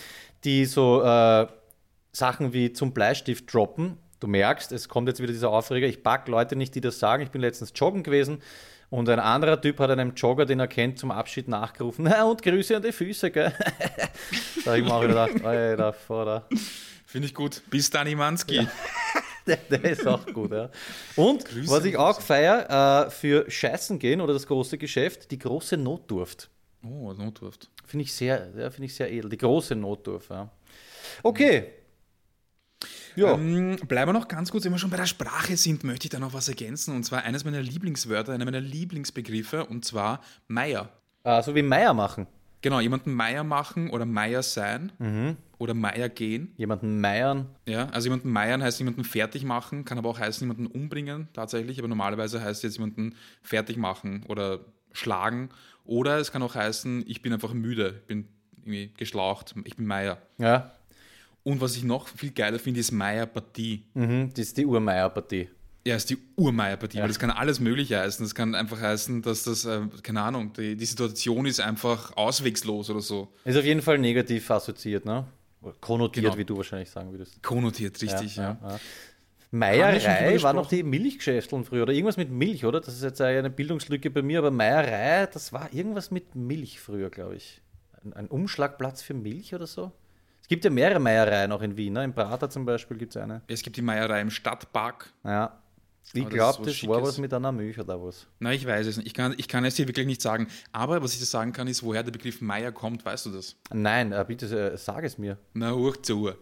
die so äh, Sachen wie zum Bleistift droppen. Du merkst, es kommt jetzt wieder dieser Aufreger. Ich pack Leute nicht, die das sagen. Ich bin letztens joggen gewesen und ein anderer Typ hat einem Jogger, den er kennt, zum Abschied nachgerufen. Na, und Grüße an die Füße, gell? da habe ich mir auch wieder gedacht, Alter, Vater. Finde ich gut. Bis dann, Imanski. Der, der ist auch gut, ja. Und Grüße was ich auch feier, äh, für Scheißen gehen oder das große Geschäft, die große Notdurft. Oh, Notdurft. Finde ich sehr, ja, finde ich sehr edel. Die große Notdurft, ja. Okay. Ja. Ähm, bleiben wir noch ganz kurz, wenn wir schon bei der Sprache sind, möchte ich da noch was ergänzen. Und zwar eines meiner Lieblingswörter, einer meiner Lieblingsbegriffe, und zwar Meier. Äh, so wie Meier machen. Genau, jemanden Meier machen oder Meier sein oder Meier gehen. Jemanden meiern. Ja, also jemanden meiern heißt jemanden fertig machen, kann aber auch heißen jemanden umbringen tatsächlich, aber normalerweise heißt jetzt jemanden fertig machen oder schlagen. Oder es kann auch heißen, ich bin einfach müde, ich bin irgendwie geschlaucht, ich bin Meier. Ja. Und was ich noch viel geiler finde, ist Meier-Partie. Mhm, das ist die Urmeier-Partie. Ja, ist die Urmeier-Partie, weil das kann alles Mögliche heißen. Das kann einfach heißen, dass das, äh, keine Ahnung, die, die Situation ist einfach auswegslos oder so. Ist auf jeden Fall negativ assoziiert, ne? Konnotiert, Genau. wie du wahrscheinlich sagen würdest. Konnotiert, richtig, ja. ja. Schon Meierei war noch die Milchgeschäfteln früher oder irgendwas mit Milch, oder? Das ist jetzt eine Bildungslücke bei mir, aber Meierei, das war irgendwas mit Milch früher, glaube ich. Ein, ein Umschlagplatz für Milch oder so? Es gibt ja mehrere Meiereien auch in Wien, ne? Im Prater zum Beispiel gibt es eine. Es gibt die Meierei im Stadtpark. Ja. Ich das glaube, ist was das, war was mit einer Milch oder was. Na, ich weiß es nicht. Ich kann, ich kann es dir wirklich nicht sagen. Aber was ich dir sagen kann, ist, woher der Begriff Meier kommt, weißt du das? Nein, äh, bitte äh, sag es mir. Na, hoch zur Uhr.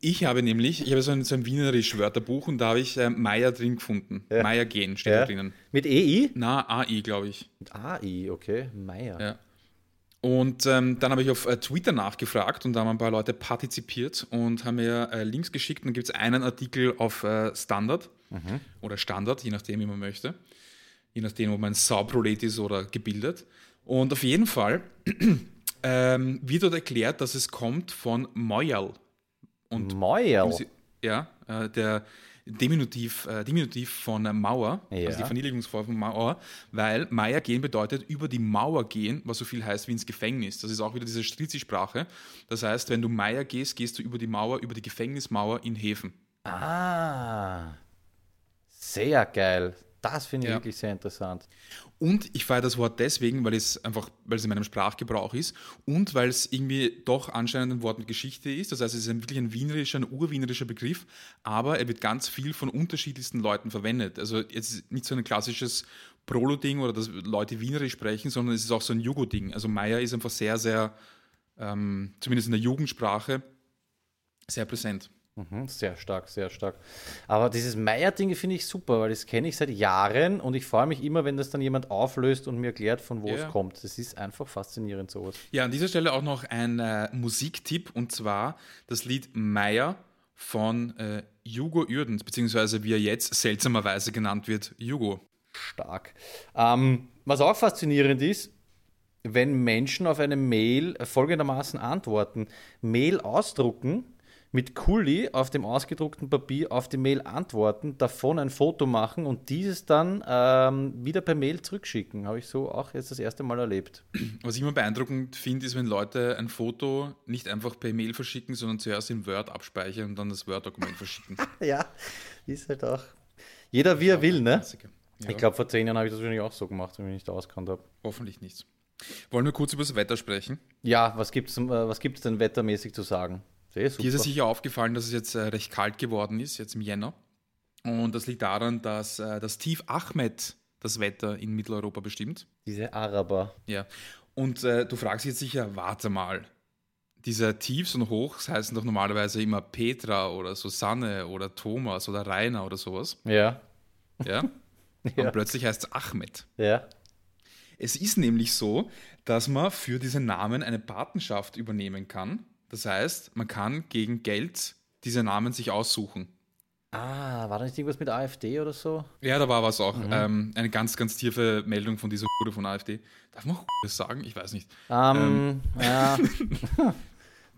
Ich habe nämlich, ich habe so ein, so ein wienerisch Wörterbuch und da habe ich äh, Meier drin gefunden. Ja. Meier gehen steht Ja. da drinnen. Mit EI? Na, AI, glaube ich. Mit AI, okay. Meier. Ja. Und ähm, dann habe ich auf äh, Twitter nachgefragt und da haben ein paar Leute partizipiert und haben mir äh, Links geschickt. Und dann gibt es einen Artikel auf äh, Standard oder Standard, je nachdem, wie man möchte. Je nachdem, ob man ein Sauprolet ist oder gebildet. Und auf jeden Fall ähm, wird dort erklärt, dass es kommt von Moyal. Und Meuerl. ja, äh, der Diminutiv, äh, Diminutiv von Mauer, Ja. also die Verniedrigungsform von Mauer, weil Meier gehen bedeutet über die Mauer gehen, was so viel heißt wie ins Gefängnis. Das ist auch wieder diese Strizi-Sprache. Das heißt, wenn du Meier gehst, gehst du über die Mauer, über die Gefängnismauer in Häfen. Ah. Sehr geil. Das finde ich Ja. wirklich sehr interessant. Und ich feiere das Wort deswegen, weil es einfach, weil es in meinem Sprachgebrauch ist und weil es irgendwie doch anscheinend ein Wort mit Geschichte ist. Das heißt, es ist ein, wirklich ein wienerischer, ein urwienerischer Begriff, aber er wird ganz viel von unterschiedlichsten Leuten verwendet. Also jetzt nicht so ein klassisches Prolo-Ding oder dass Leute wienerisch sprechen, sondern es ist auch so ein Jugo-Ding. Also Meier ist einfach sehr, sehr ähm, zumindest in der Jugendsprache, sehr präsent. Mhm, sehr stark, sehr stark. Aber dieses Meier-Ding finde ich super, weil das kenne ich seit Jahren und ich freue mich immer, wenn das dann jemand auflöst und mir erklärt, von wo Ja. es kommt. Das ist einfach faszinierend, sowas. Ja, an dieser Stelle auch noch ein äh, Musiktipp und zwar das Lied Meier von äh, Jugo Uerdens, beziehungsweise wie er jetzt seltsamerweise genannt wird, Jugo. Stark. Ähm, was auch faszinierend ist, wenn Menschen auf eine Mail folgendermaßen antworten: Mail ausdrucken, mit Kuli auf dem ausgedruckten Papier auf die Mail antworten, davon ein Foto machen und dieses dann ähm, wieder per Mail zurückschicken. Habe ich so auch jetzt das erste Mal erlebt. Was ich immer beeindruckend finde, ist, wenn Leute ein Foto nicht einfach per Mail verschicken, sondern zuerst in Word abspeichern und dann das Word-Dokument verschicken. Ja, ist halt auch. Jeder wie er will, ne? Ja, Ich glaube, vor zehn Jahren habe ich das wahrscheinlich auch so gemacht, wenn ich mich nicht auskannt habe. hoffentlich nicht. Wollen wir kurz über das Wetter sprechen? Ja, was gibt es äh, was gibt's denn wettermäßig zu sagen? Sehr super. Hier ist es sicher aufgefallen, dass es jetzt äh, recht kalt geworden ist, jetzt im Jänner. Und das liegt daran, dass äh, das Tief Ahmed das Wetter in Mitteleuropa bestimmt. Diese Araber. Ja. Und äh, du fragst jetzt sicher, warte mal. Diese Tiefs und Hochs heißen doch normalerweise immer Petra oder Susanne oder Thomas oder Rainer oder sowas. Ja. Ja? Ja. Und plötzlich heißt es Ahmed. Ja. Es ist nämlich so, dass man für diese Namen eine Patenschaft übernehmen kann. Das heißt, man kann gegen Geld diese Namen sich aussuchen. Ah, war da nicht irgendwas mit AfD oder so? Ja, da war was auch. Ähm, eine ganz, ganz tiefe Meldung von dieser Hure von AfD. Darf man Hure sagen? Ich weiß nicht. Ähm, ja.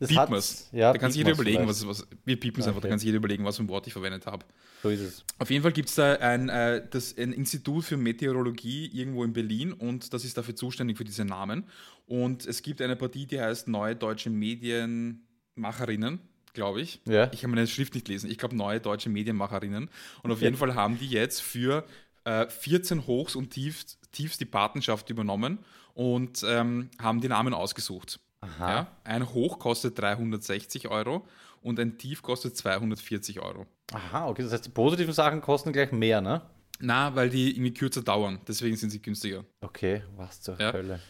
Das Piepen. Ja, da kann sich jeder überlegen, vielleicht. was, was. Wir piepen es einfach, da Okay. kann sich jeder überlegen, was für ein Wort ich verwendet habe. So ist es. Auf jeden Fall gibt es da ein, äh, das, ein Institut für Meteorologie irgendwo in Berlin und das ist dafür zuständig für diese Namen. Und es gibt eine Partie, die heißt Neue Deutsche Medienmacherinnen, glaube ich. Ja. Ich kann meine Schrift nicht lesen. Ich glaube Neue Deutsche Medienmacherinnen. Und auf jeden Fall haben die jetzt für äh, 14 Hochs und Tiefs, Tiefs die Patenschaft übernommen und ähm, haben die Namen ausgesucht. Aha. Ja? Ein Hoch kostet 360 Euro und ein Tief kostet 240 Euro. Aha, okay. Das heißt, die positiven Sachen kosten gleich mehr, ne? Na, weil die irgendwie kürzer dauern. Deswegen sind sie günstiger. Okay, was zur Ja. Hölle.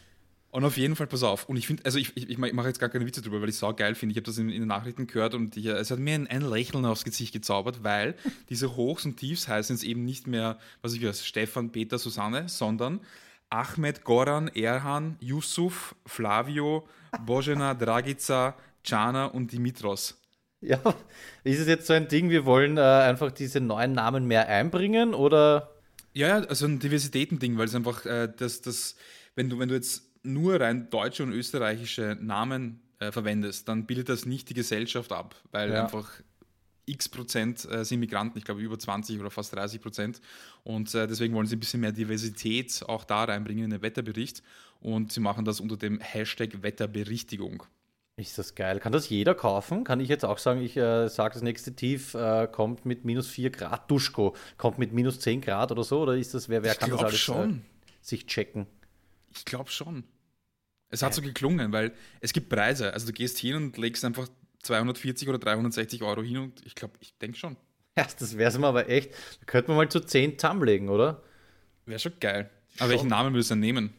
Und auf jeden Fall, pass auf. Und ich finde, also ich, ich, ich mache jetzt gar keine Witze drüber, weil ich es sau geil finde. Ich habe das in, in den Nachrichten gehört und ich, es hat mir ein, ein Lächeln aufs Gesicht gezaubert, weil diese Hochs und Tiefs heißen jetzt eben nicht mehr, was ich weiß, Stefan, Peter, Susanne, sondern Ahmed, Goran, Erhan, Yusuf, Flavio, Bojena, Dragica, Cana und Dimitros. Ja, ist es jetzt so ein Ding, wir wollen äh, einfach diese neuen Namen mehr einbringen oder? Ja, ja, also ein Diversitätending, weil es einfach, äh, das, das, wenn du, wenn du jetzt nur rein deutsche und österreichische Namen äh, verwendest, dann bildet das nicht die Gesellschaft ab, weil Ja. einfach x Prozent äh, sind Migranten, ich glaube über 20 oder fast 30 Prozent. Und äh, deswegen wollen sie ein bisschen mehr Diversität auch da reinbringen in den Wetterbericht. Und sie machen das unter dem Hashtag Wetterberichtigung. Ist das geil? Kann das jeder kaufen? Kann ich jetzt auch sagen, ich äh, sage, das nächste Tief äh, kommt mit minus 4 Grad Duschko, kommt mit minus 10 Grad oder so? Oder ist das, wer, wer Ich kann das alles schon. Äh, sich checken? Ich glaube schon. Es hat so geklungen, weil es gibt Preise. Also du gehst hin und legst einfach 240 oder 360 Euro hin und ich glaube, ich denke schon. Ja, das wäre es mal aber echt. Da könnte man mal zu 10 zusammenlegen, oder? Wäre schon geil. Aber Schon. welchen Namen würdest du denn nehmen?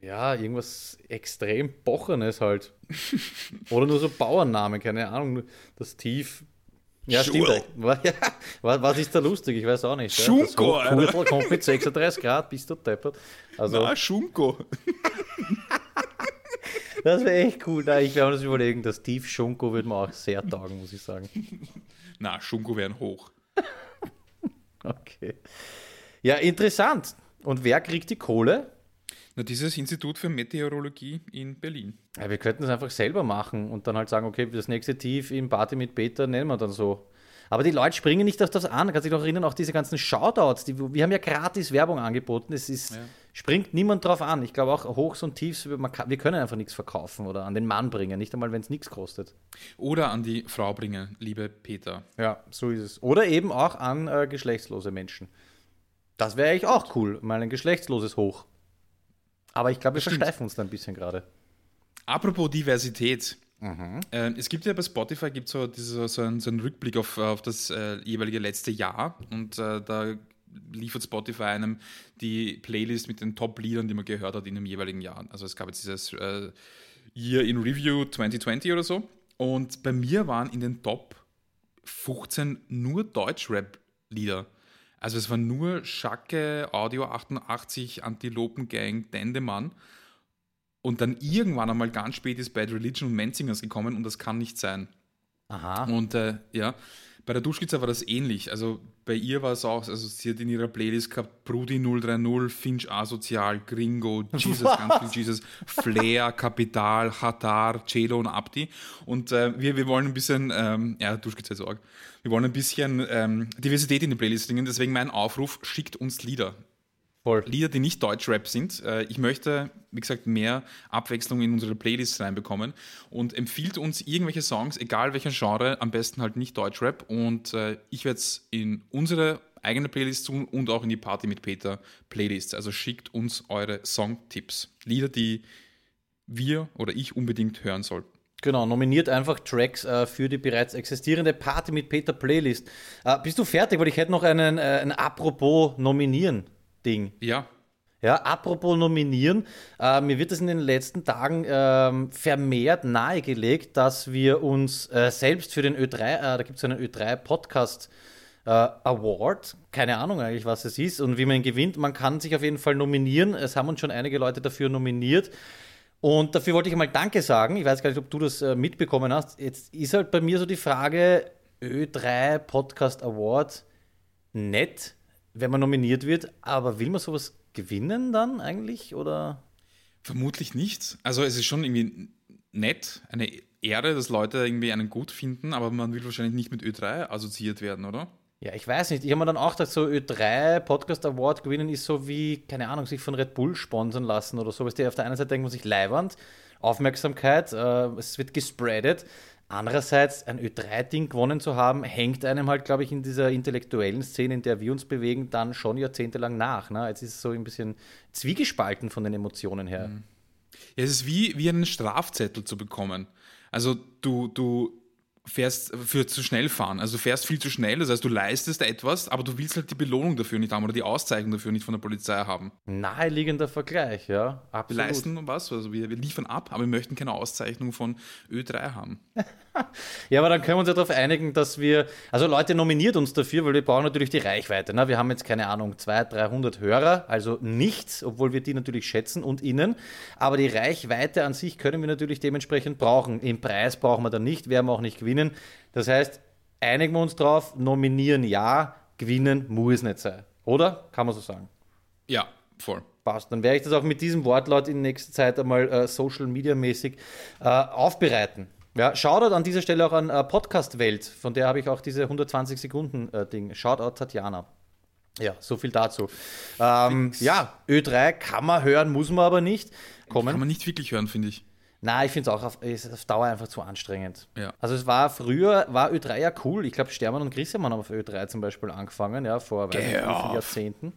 Ja, irgendwas extrem Bochenes halt. Oder nur so Bauernnamen, keine Ahnung. Das Tief. Ja, Schul. stimmt. Was, ja, was, ist da lustig? Ich weiß auch nicht. Ja. Das kommt mit 36 Grad, bist du deppert. Also, Schunko. das wäre echt cool. Nein, ich werde mir das überlegen. Das Tief Schunko würde mir auch sehr taugen, muss ich sagen. Na, Schunko wären hoch. Okay. Ja, interessant. Und wer kriegt die Kohle? Na, dieses Institut für Meteorologie in Berlin. Ja, wir könnten es einfach selber machen und dann halt sagen, okay, das nächste Tief in Party mit Peter nennen wir dann so. Aber die Leute springen nicht auf das an. Kannst dich noch erinnern, auch diese ganzen Shoutouts, die, wir haben ja gratis Werbung angeboten. Es ist, Ja. Springt niemand drauf an. Ich glaube auch Hochs und Tiefs, kann, wir können einfach nichts verkaufen oder an den Mann bringen, nicht einmal, wenn es nichts kostet. Oder an die Frau bringen, liebe Peter. Ja, so ist es. Oder eben auch an äh, geschlechtslose Menschen. Das wäre eigentlich auch cool, mal ein geschlechtsloses Hoch. Aber ich glaube, wir stimmt. versteifen uns da ein bisschen gerade. Apropos Diversität. Mhm. Äh, es gibt ja bei Spotify gibt so, diese, so, einen, so einen Rückblick auf, auf das äh, jeweilige letzte Jahr und äh, da liefert Spotify einem die Playlist mit den Top-Liedern, die man gehört hat in dem jeweiligen Jahr. Also es gab jetzt dieses äh, Year in Review 2020 oder so. Und bei mir waren in den Top 15 nur Deutschrap-Lieder. Also es waren nur Schacke, Audio 88, Antilopen Gang, Dendemann. Und dann irgendwann einmal ganz spät ist Bad Religion und Menzingers gekommen und das kann nicht sein. Aha. Und äh, ja, bei der Duschkizza war das ähnlich. Also bei ihr war es auch, also sie hat in ihrer Playlist gehabt Brudi 030, Finch Asozial, Gringo, Jesus, Was? ganz viel Jesus, Flair, Kapital, Hatar, Celo und Abdi. Und äh, wir, wir wollen ein bisschen, ähm, ja, Duschkizza ist arg. Wir wollen ein bisschen ähm, Diversität in die Playlist bringen. Deswegen mein Aufruf, schickt uns Lieder. Voll. Lieder, die nicht Deutschrap sind. Äh, Ich möchte, wie gesagt, mehr Abwechslung in unsere Playlist reinbekommen und empfiehlt uns irgendwelche Songs, egal welcher Genre, am besten halt nicht Deutschrap. Und äh, ich werde es in unsere eigene Playlist tun und auch in die Party mit Peter Playlist. Also schickt uns eure Songtipps. Lieder, die wir oder ich unbedingt hören soll. Genau, nominiert einfach Tracks äh, für die bereits existierende Party mit Peter Playlist. Äh, bist du fertig? Weil ich hätte noch einen, äh, ein Apropos nominieren Ding. Ja, Ja, apropos nominieren, äh, mir wird es in den letzten Tagen ähm, vermehrt nahegelegt, dass wir uns äh, selbst für den Ö3, äh, da gibt es einen Ö3 Podcast äh, Award, keine Ahnung eigentlich, was es ist und wie man ihn gewinnt. Man kann sich auf jeden Fall nominieren. Es haben uns schon einige Leute dafür nominiert. Und dafür wollte ich einmal Danke sagen. Ich weiß gar nicht, ob du das äh, mitbekommen hast. Jetzt ist halt bei mir so die Frage: Ö3 Podcast Award, nett, wenn man nominiert wird, aber will man sowas gewinnen dann eigentlich? Oder? vermutlich nicht. Also es ist schon irgendwie nett, eine Ehre, dass Leute irgendwie einen gut finden, aber man will wahrscheinlich nicht mit Ö3 assoziiert werden, oder? Ja, ich weiß nicht. Ich habe mir dann auch gedacht, so Ö3 Podcast Award gewinnen ist so wie, keine Ahnung, sich von Red Bull sponsern lassen oder so. Weißt du, auf der einen Seite denkt man sich leiwand, Aufmerksamkeit, äh, es wird gespreadet. Andererseits, ein Ö3-Ding gewonnen zu haben, hängt einem halt, glaube ich, in dieser intellektuellen Szene, in der wir uns bewegen, dann schon jahrzehntelang nach. Ne? Jetzt ist es so ein bisschen zwiegespalten von den Emotionen her. Ja, es ist wie, wie einen Strafzettel zu bekommen. Also du, du fährst für zu schnell fahren. Also du fährst viel zu schnell, das heißt, du leistest etwas, aber du willst halt die Belohnung dafür nicht haben oder die Auszeichnung dafür nicht von der Polizei haben. Naheliegender Vergleich, ja. Wir Absolut. leisten was, also wir, wir liefern ab, aber wir möchten keine Auszeichnung von Ö3 haben. Ja, aber dann können wir uns ja darauf einigen, dass wir, also Leute nominiert uns dafür, weil wir brauchen natürlich die Reichweite. Ne? Wir haben jetzt keine Ahnung, 200, 300 Hörer, also nichts, obwohl wir die natürlich schätzen und innen. Aber die Reichweite an sich können wir natürlich dementsprechend brauchen. Im Preis brauchen wir dann nicht, werden wir auch nicht gewinnen. Das heißt, einigen wir uns drauf, nominieren ja, gewinnen muss nicht sein. Oder? Kann man so sagen. Ja, voll. Passt. Dann werde ich das auch mit diesem Wortlaut in nächster Zeit einmal äh, Social Media mäßig äh, aufbereiten. Ja, Shoutout an dieser Stelle auch an äh, Podcast Welt, von der habe ich auch diese 120 Sekunden äh, Ding. Shoutout Tatjana. Ja, so viel dazu. Ähm, ja, Ö3 kann man hören, muss man aber nicht. Kann Kommen. man nicht wirklich hören, finde ich. Nein, ich finde es auch auf, auf Dauer einfach zu anstrengend. Ja. Also es war früher, war Ö3 ja cool. Ich glaube, Stermann und Grissemann haben auf Ö3 zum Beispiel angefangen, ja, vor weiß nicht, auf. Jahrzehnten.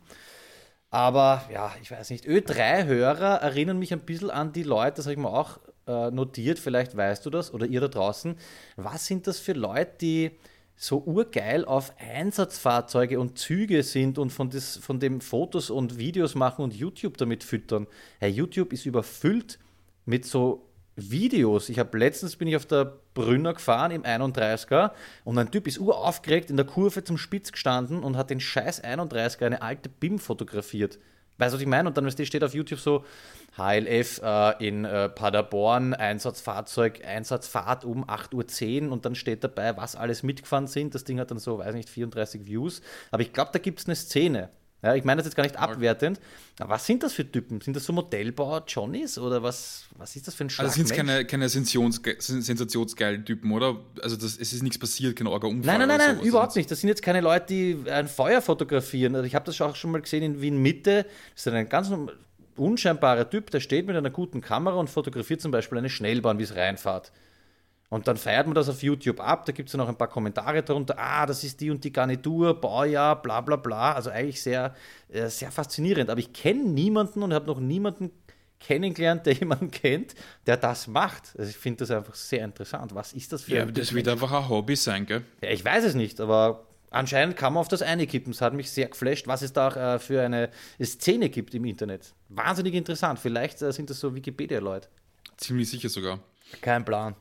Aber ja, ich weiß nicht. Ö3-Hörer erinnern mich ein bisschen an die Leute, das habe ich mir auch äh, notiert, vielleicht weißt du das oder ihr da draußen. Was sind das für Leute, die so urgeil auf Einsatzfahrzeuge und Züge sind und von, das, von dem Fotos und Videos machen und YouTube damit füttern? Hey, YouTube ist überfüllt mit so Videos. Ich habe letztens bin ich auf der Brünner gefahren im 31er und ein Typ ist uraufgeregt in der Kurve zum Spitz gestanden und hat den scheiß 31er eine alte BIM fotografiert. Weißt du, was ich meine? Und dann steht auf YouTube so HLF äh, in äh, Paderborn, Einsatzfahrzeug, Einsatzfahrt um 8.10 Uhr und dann steht dabei, was alles mitgefahren sind. Das Ding hat dann so, weiß nicht, 34 Views. Aber ich glaube, da gibt es eine Szene. Ja, ich meine das jetzt gar nicht abwertend. Aber was sind das für Typen? Sind das so Modellbauer-Johnnies oder was, was ist das für ein Schlag Also sind es keine, keine Sensationsge sensationsgeilen Typen, oder? Also das, es ist nichts passiert, kein arger Unfall. Nein, nein, nein, nein, überhaupt nicht. Das sind jetzt keine Leute, die ein Feuer fotografieren. Also ich habe das auch schon mal gesehen in Wien Mitte. Das ist ein ganz unscheinbarer Typ, der steht mit einer guten Kamera und fotografiert zum Beispiel eine Schnellbahn, wie es reinfahrt. Und dann feiert man das auf YouTube ab, da gibt es dann auch ein paar Kommentare darunter, ah, das ist die und die Garnitur, Baujahr, bla bla bla. Also eigentlich sehr, äh, sehr faszinierend. Aber ich kenne niemanden und habe noch niemanden kennengelernt, der jemanden kennt, der das macht. Also ich finde das einfach sehr interessant. Was ist das für Ja, ein das Typ wird einfach ein Hobby sein, gell? Ja, ich weiß es nicht, aber anscheinend kann man auf das eine kippen. Es hat mich sehr geflasht, was es da auch äh, für eine Szene gibt im Internet. Wahnsinnig interessant. Vielleicht äh, sind das so Wikipedia-Leute. Ziemlich sicher sogar. Kein Plan.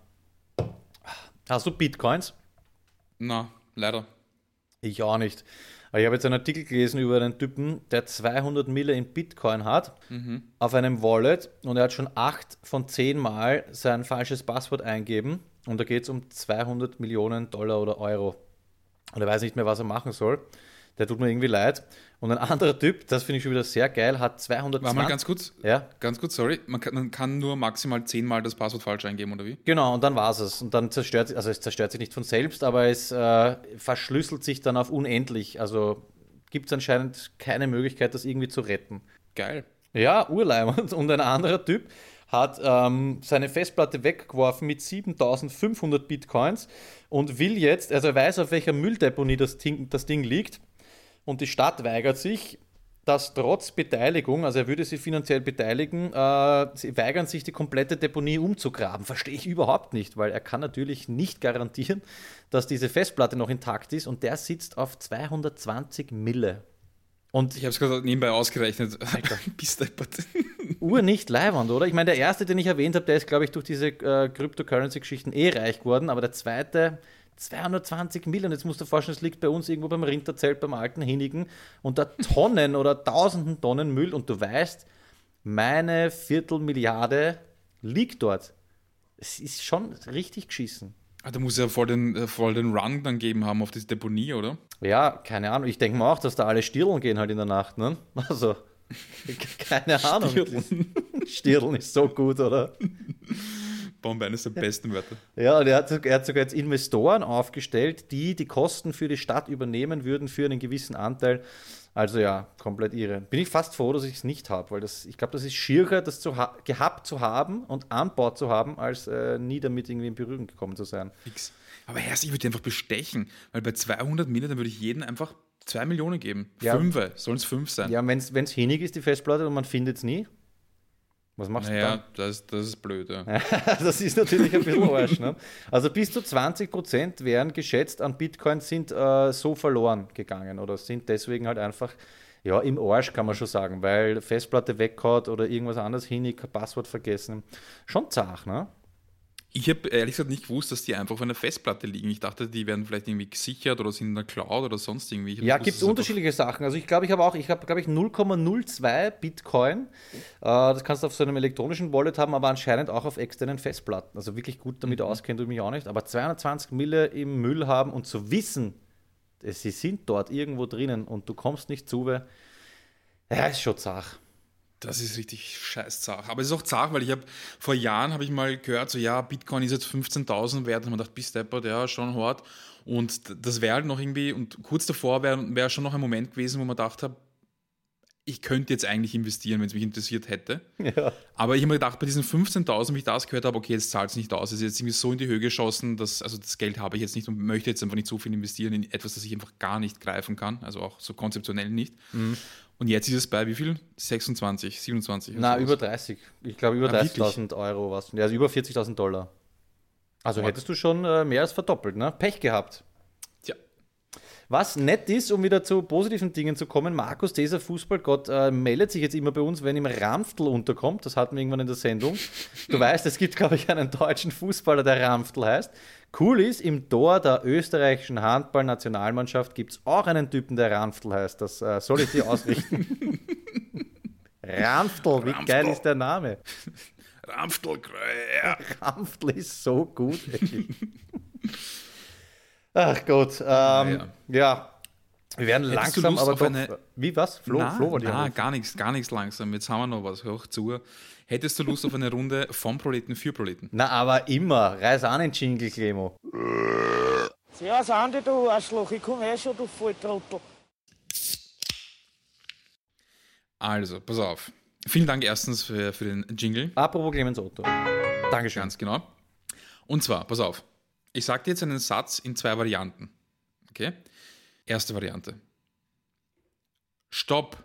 Hast du Bitcoins? Na, leider. Ich auch nicht. Aber ich habe jetzt einen Artikel gelesen über einen Typen, der 200 Mille in Bitcoin hat auf einem Wallet und er hat schon 8 von 10 Mal sein falsches Passwort eingeben und da geht es um 200 Millionen Dollar oder Euro. Und er weiß nicht mehr, was er machen soll. Der tut mir irgendwie leid. Und ein anderer Typ, das finde ich schon wieder sehr geil, hat 220. Warte mal ganz kurz. Ja, Ganz kurz, sorry. Man kann, man kann nur maximal zehnmal das Passwort falsch eingeben, oder wie? Genau, und dann war es. Und dann zerstört sich, also es zerstört sich nicht von selbst, aber es äh, verschlüsselt sich dann auf unendlich. Also gibt es anscheinend keine Möglichkeit, das irgendwie zu retten. Geil. Ja, Urleimend. Und ein anderer Typ hat ähm, seine Festplatte weggeworfen mit 7500 Bitcoins und will jetzt, also er weiß, auf welcher Mülldeponie das Ding, das Ding liegt. Und die Stadt weigert sich, dass trotz Beteiligung, also er würde sie finanziell beteiligen, äh, sie weigern sich, die komplette Deponie umzugraben. Verstehe ich überhaupt nicht, weil er kann natürlich nicht garantieren, dass diese Festplatte noch intakt ist und der sitzt auf 220 Mille. Und Ich habe es gerade nebenbei ausgerechnet. Bist. Uhr nicht leiwand, oder? Ich meine, der erste, den ich erwähnt habe, der ist, glaube ich, durch diese äh, Cryptocurrency-Geschichten eh reich geworden, aber der zweite 220 Millionen. Jetzt musst du dir vorstellen, es liegt bei uns irgendwo beim Rinderzelt, beim alten Hinigen und da Tonnen oder tausenden Tonnen Müll und du weißt, meine Viertelmilliarde liegt dort. Es ist schon richtig geschissen. Ah, da muss ja voll den, äh, voll den Run dann geben haben auf diese Deponie, oder? Ja, keine Ahnung. Ich denke mal auch, dass da alle Stirlen gehen halt in der Nacht, ne? Also, keine Ahnung. Stirlen. Stirlen ist so gut, oder? Bombe, eines der besten Wörter. Ja, und er hat, er hat sogar jetzt Investoren aufgestellt, die die Kosten für die Stadt übernehmen würden für einen gewissen Anteil. Also ja, komplett irre. Bin ich fast froh, dass ich es nicht habe, weil das, ich glaube, das ist schierer, das zu ha gehabt zu haben und an Bord zu haben, als äh, nie damit irgendwie in Berührung gekommen zu sein. Fix. Aber Herr, ich würde die einfach bestechen, weil bei 200 Millionen, dann würde ich jedem einfach 2 Millionen geben. Ja. Fünfe, sollen es fünf sein. Ja, wenn es hinig ist, die Festplatte, und man findet es nie, was machst du dann? Naja, das, das ist blöd, ja. das ist natürlich ein bisschen Arsch. Ne? Also bis zu 20% wären geschätzt an Bitcoin sind äh, so verloren gegangen oder sind deswegen halt einfach ja, im Arsch, kann man schon sagen, weil Festplatte weggehaut oder irgendwas anderes hinig, Passwort vergessen. Schon zart, ne? Ich habe ehrlich gesagt nicht gewusst, dass die einfach auf einer Festplatte liegen. Ich dachte, die werden vielleicht irgendwie gesichert oder sind in der Cloud oder sonst irgendwie. Ja, gibt es unterschiedliche Sachen. Also ich glaube, ich habe auch, ich habe, glaube ich, 0,02 Bitcoin. Äh, das kannst du auf so einem elektronischen Wallet haben, aber anscheinend auch auf externen Festplatten. Also wirklich gut damit auskennt du mich auch nicht. Aber 220 Mille im Müll haben und zu wissen, äh, sie sind dort irgendwo drinnen und du kommst nicht zu, ja, ist schon zach. Das ist richtig scheiß zart. Aber es ist auch zart, weil ich habe vor Jahren habe ich mal gehört, so ja, Bitcoin ist jetzt 15.000 wert und man dachte, bist deppert, ja, schon hart. Und das wäre halt noch irgendwie, und kurz davor wäre wär schon noch ein Moment gewesen, wo man gedacht habe, ich könnte jetzt eigentlich investieren, wenn es mich interessiert hätte. Ja. Aber ich habe mir gedacht, bei diesen 15.000, wie ich das gehört habe, okay, jetzt zahlt es nicht aus. Es ist jetzt irgendwie so in die Höhe geschossen, dass, also das Geld habe ich jetzt nicht und möchte jetzt einfach nicht so viel investieren in etwas, das ich einfach gar nicht greifen kann, also auch so konzeptionell nicht. Und jetzt ist es bei wie viel? 26, 27? oder Na, über 30. Ich glaube, über Ah, wirklich? 30.000 Euro was. Ja, also über 40.000 Dollar. Also hättest du schon äh, mehr als verdoppelt, ne? Pech gehabt. Was nett ist, um wieder zu positiven Dingen zu kommen, Markus, dieser Fußballgott, äh, meldet sich jetzt immer bei uns, wenn ihm Ramftl unterkommt. Das hatten wir irgendwann in der Sendung. Du weißt, es gibt, glaube ich, einen deutschen Fußballer, der Ramftl heißt. Cool ist, im Tor der österreichischen Handballnationalmannschaft gibt es auch einen Typen, der Ramftl heißt. Das äh, soll ich dir ausrichten. Ramftl, wie Ramftl. geil ist der Name? Ramftelkreuer. Ramftl ist so gut. ey. Ach Gott, ähm, ja. ja. Wir werden Hättest langsam, aber doch. eine- Wie was? Flo, na, Flo ich na, anrufen. gar nichts, gar nichts langsam. Jetzt haben wir noch was. Hoch zu. Hättest du Lust auf eine Runde vom Proleten für Proleten? Na, aber immer. Reiß an den Jingle, Clemo. Servus Andi, du Arschloch, ich komme eh schon, du Volltrottel. Also, pass auf. Vielen Dank erstens für, für den Jingle. Apropos Clemens Otto. Dankeschön. Ganz genau. Und zwar, pass auf. Ich sage dir jetzt einen Satz in zwei Varianten. Okay? Erste Variante. Stopp.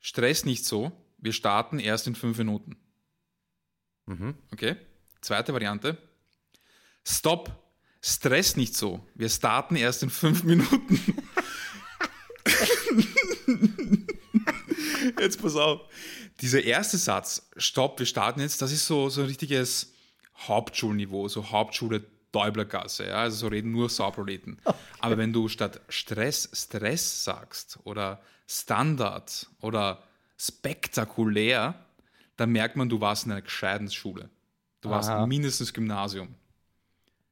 Stress nicht so. Wir starten erst in fünf Minuten. Okay? Zweite Variante. Stopp. Stress nicht so. Wir starten erst in fünf Minuten. Jetzt pass auf. Dieser erste Satz, stopp, wir starten jetzt, das ist so, so ein richtiges Hauptschulniveau, so Hauptschule Däublergasse, ja, also so reden nur Sauproleten. Aber wenn du statt Stress Stress sagst oder Standard oder spektakulär, dann merkt man, du warst in einer gescheiten Schule. Du warst Aha. mindestens Gymnasium.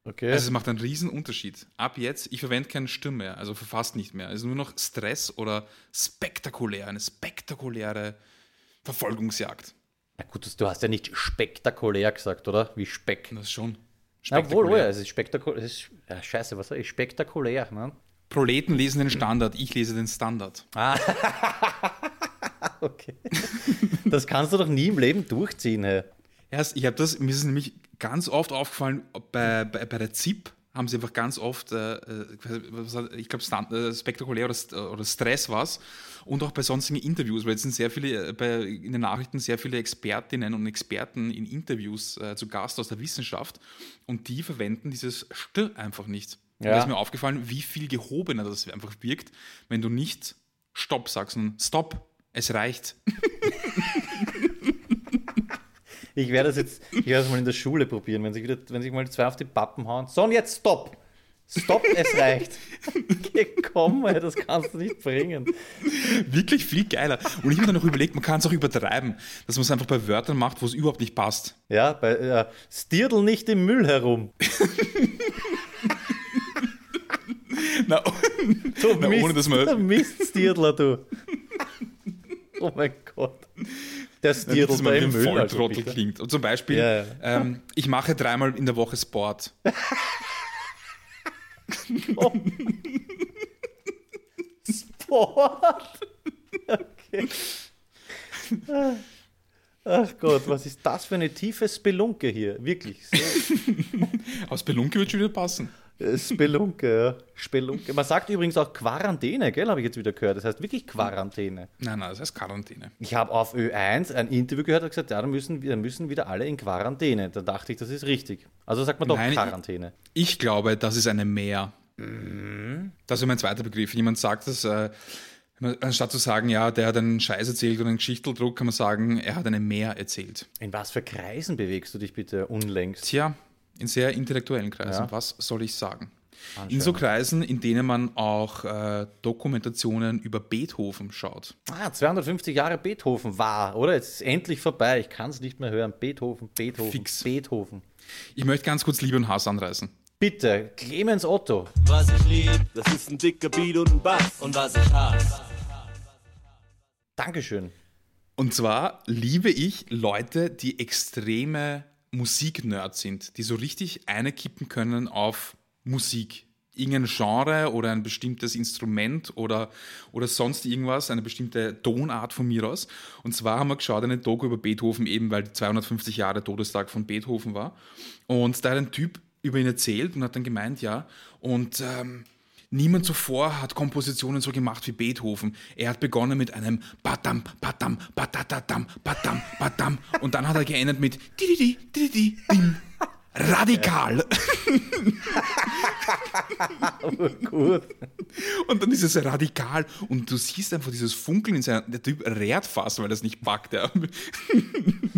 Okay. Also es macht einen riesen Unterschied. Ab jetzt, ich verwende keine Stimme mehr, also fast nicht mehr. Es ist nur noch Stress oder spektakulär, eine spektakuläre Verfolgungsjagd. Na gut, du hast ja nicht spektakulär gesagt, oder? Wie Speck. Das ist schon Na, obwohl, oh spektakulär. ja, es ist spektakulär. Es ist, ja, scheiße, was ich? Spektakulär, ne? Proleten lesen den Standard, ich lese den Standard. Okay. Das kannst du doch nie im Leben durchziehen, hey. Erst, ich habe das, mir ist nämlich ganz oft aufgefallen, bei, bei, bei der ZIP haben sie einfach ganz oft, äh, äh, ich glaube, äh, spektakulär oder, St- oder Stress was und auch bei sonstigen Interviews, weil jetzt sind sehr viele, äh, bei, in den Nachrichten sehr viele Expertinnen und Experten in Interviews äh, zu Gast aus der Wissenschaft und die verwenden dieses St einfach nicht. Ja. Da ist mir aufgefallen, wie viel gehobener das einfach wirkt, wenn du nicht Stopp sagst, sondern Stopp, es reicht. Ich werde das jetzt, ich werde das mal in der Schule probieren, wenn sich wieder, wenn sich mal zwei auf die Pappen hauen. So, und jetzt stopp! Stopp, es reicht. Okay, komm, ey, das kannst du nicht bringen. Wirklich viel geiler. Und ich habe dann noch überlegt, man kann es auch übertreiben, dass man es einfach bei Wörtern macht, wo es überhaupt nicht passt. Ja, bei, äh, stirdel nicht im Müll herum. Na, Du Na, ohne dass man- Miststirdler, du. Oh mein Gott. Dass stirdelt da man im. Also Volltrottel bitte. klingt. Und zum Beispiel, Ja, ja. Ähm, ich mache dreimal in der Woche Sport. Sport. Okay. Ach Gott, was ist das für eine tiefe Spelunke hier? Wirklich. So, Aus Belunke wird schon wieder passen. Äh, Spelunke, ja. Spelunke. Man sagt übrigens auch Quarantäne, gell, habe ich jetzt wieder gehört. Das heißt wirklich Quarantäne. Nein, nein, das heißt Quarantäne. Ich habe auf Ö1 ein Interview gehört und gesagt, ja, da müssen, wir müssen wieder alle in Quarantäne. Da dachte ich, das ist richtig. Also sagt man doch Nein, ich- Quarantäne. Ich glaube, das ist eine Mehr. Mhm. Das ist mein zweiter Begriff. Jemand sagt, dass, äh, anstatt zu sagen, ja, der hat einen Scheiß erzählt oder einen Geschichteldruck, kann man sagen, er hat eine Mehr erzählt. In was für Kreisen bewegst du dich bitte unlängst? Tja, in sehr intellektuellen Kreisen. Ja. Was soll ich sagen? In so Kreisen, in denen man auch äh, Dokumentationen über Beethoven schaut. Ah, 250 Jahre Beethoven war, oder? Jetzt ist es endlich vorbei. Ich kann es nicht mehr hören. Beethoven, Beethoven, Fix. Beethoven. Ich möchte ganz kurz Liebe und Hass anreißen. Bitte, Clemens Otto. Was ich lieb, das ist ein dicker Beat und ein Bass. Und was ich hasse, Dankeschön. Und zwar liebe ich Leute, die extreme Musiknerds sind, die so richtig einekippen können auf Musik. Irgendein Genre oder ein bestimmtes Instrument oder, oder sonst irgendwas, eine bestimmte Tonart von mir aus. Und zwar haben wir geschaut eine Doku über Beethoven, eben weil 250 Jahre Todestag von Beethoven war. Und da hat ein Typ über ihn erzählt und hat dann gemeint, ja, und ähm, Niemand zuvor hat Kompositionen so gemacht wie Beethoven. Er hat begonnen mit einem Badam, Badam, Badadadam, Badam, Badam und dann hat er geendet mit Dididi, Dididi, Dim. Radikal. Gut. Und dann ist es radikal und du siehst einfach dieses Funkeln in seiner. Der Typ rät fast, weil er es nicht packt. Ja.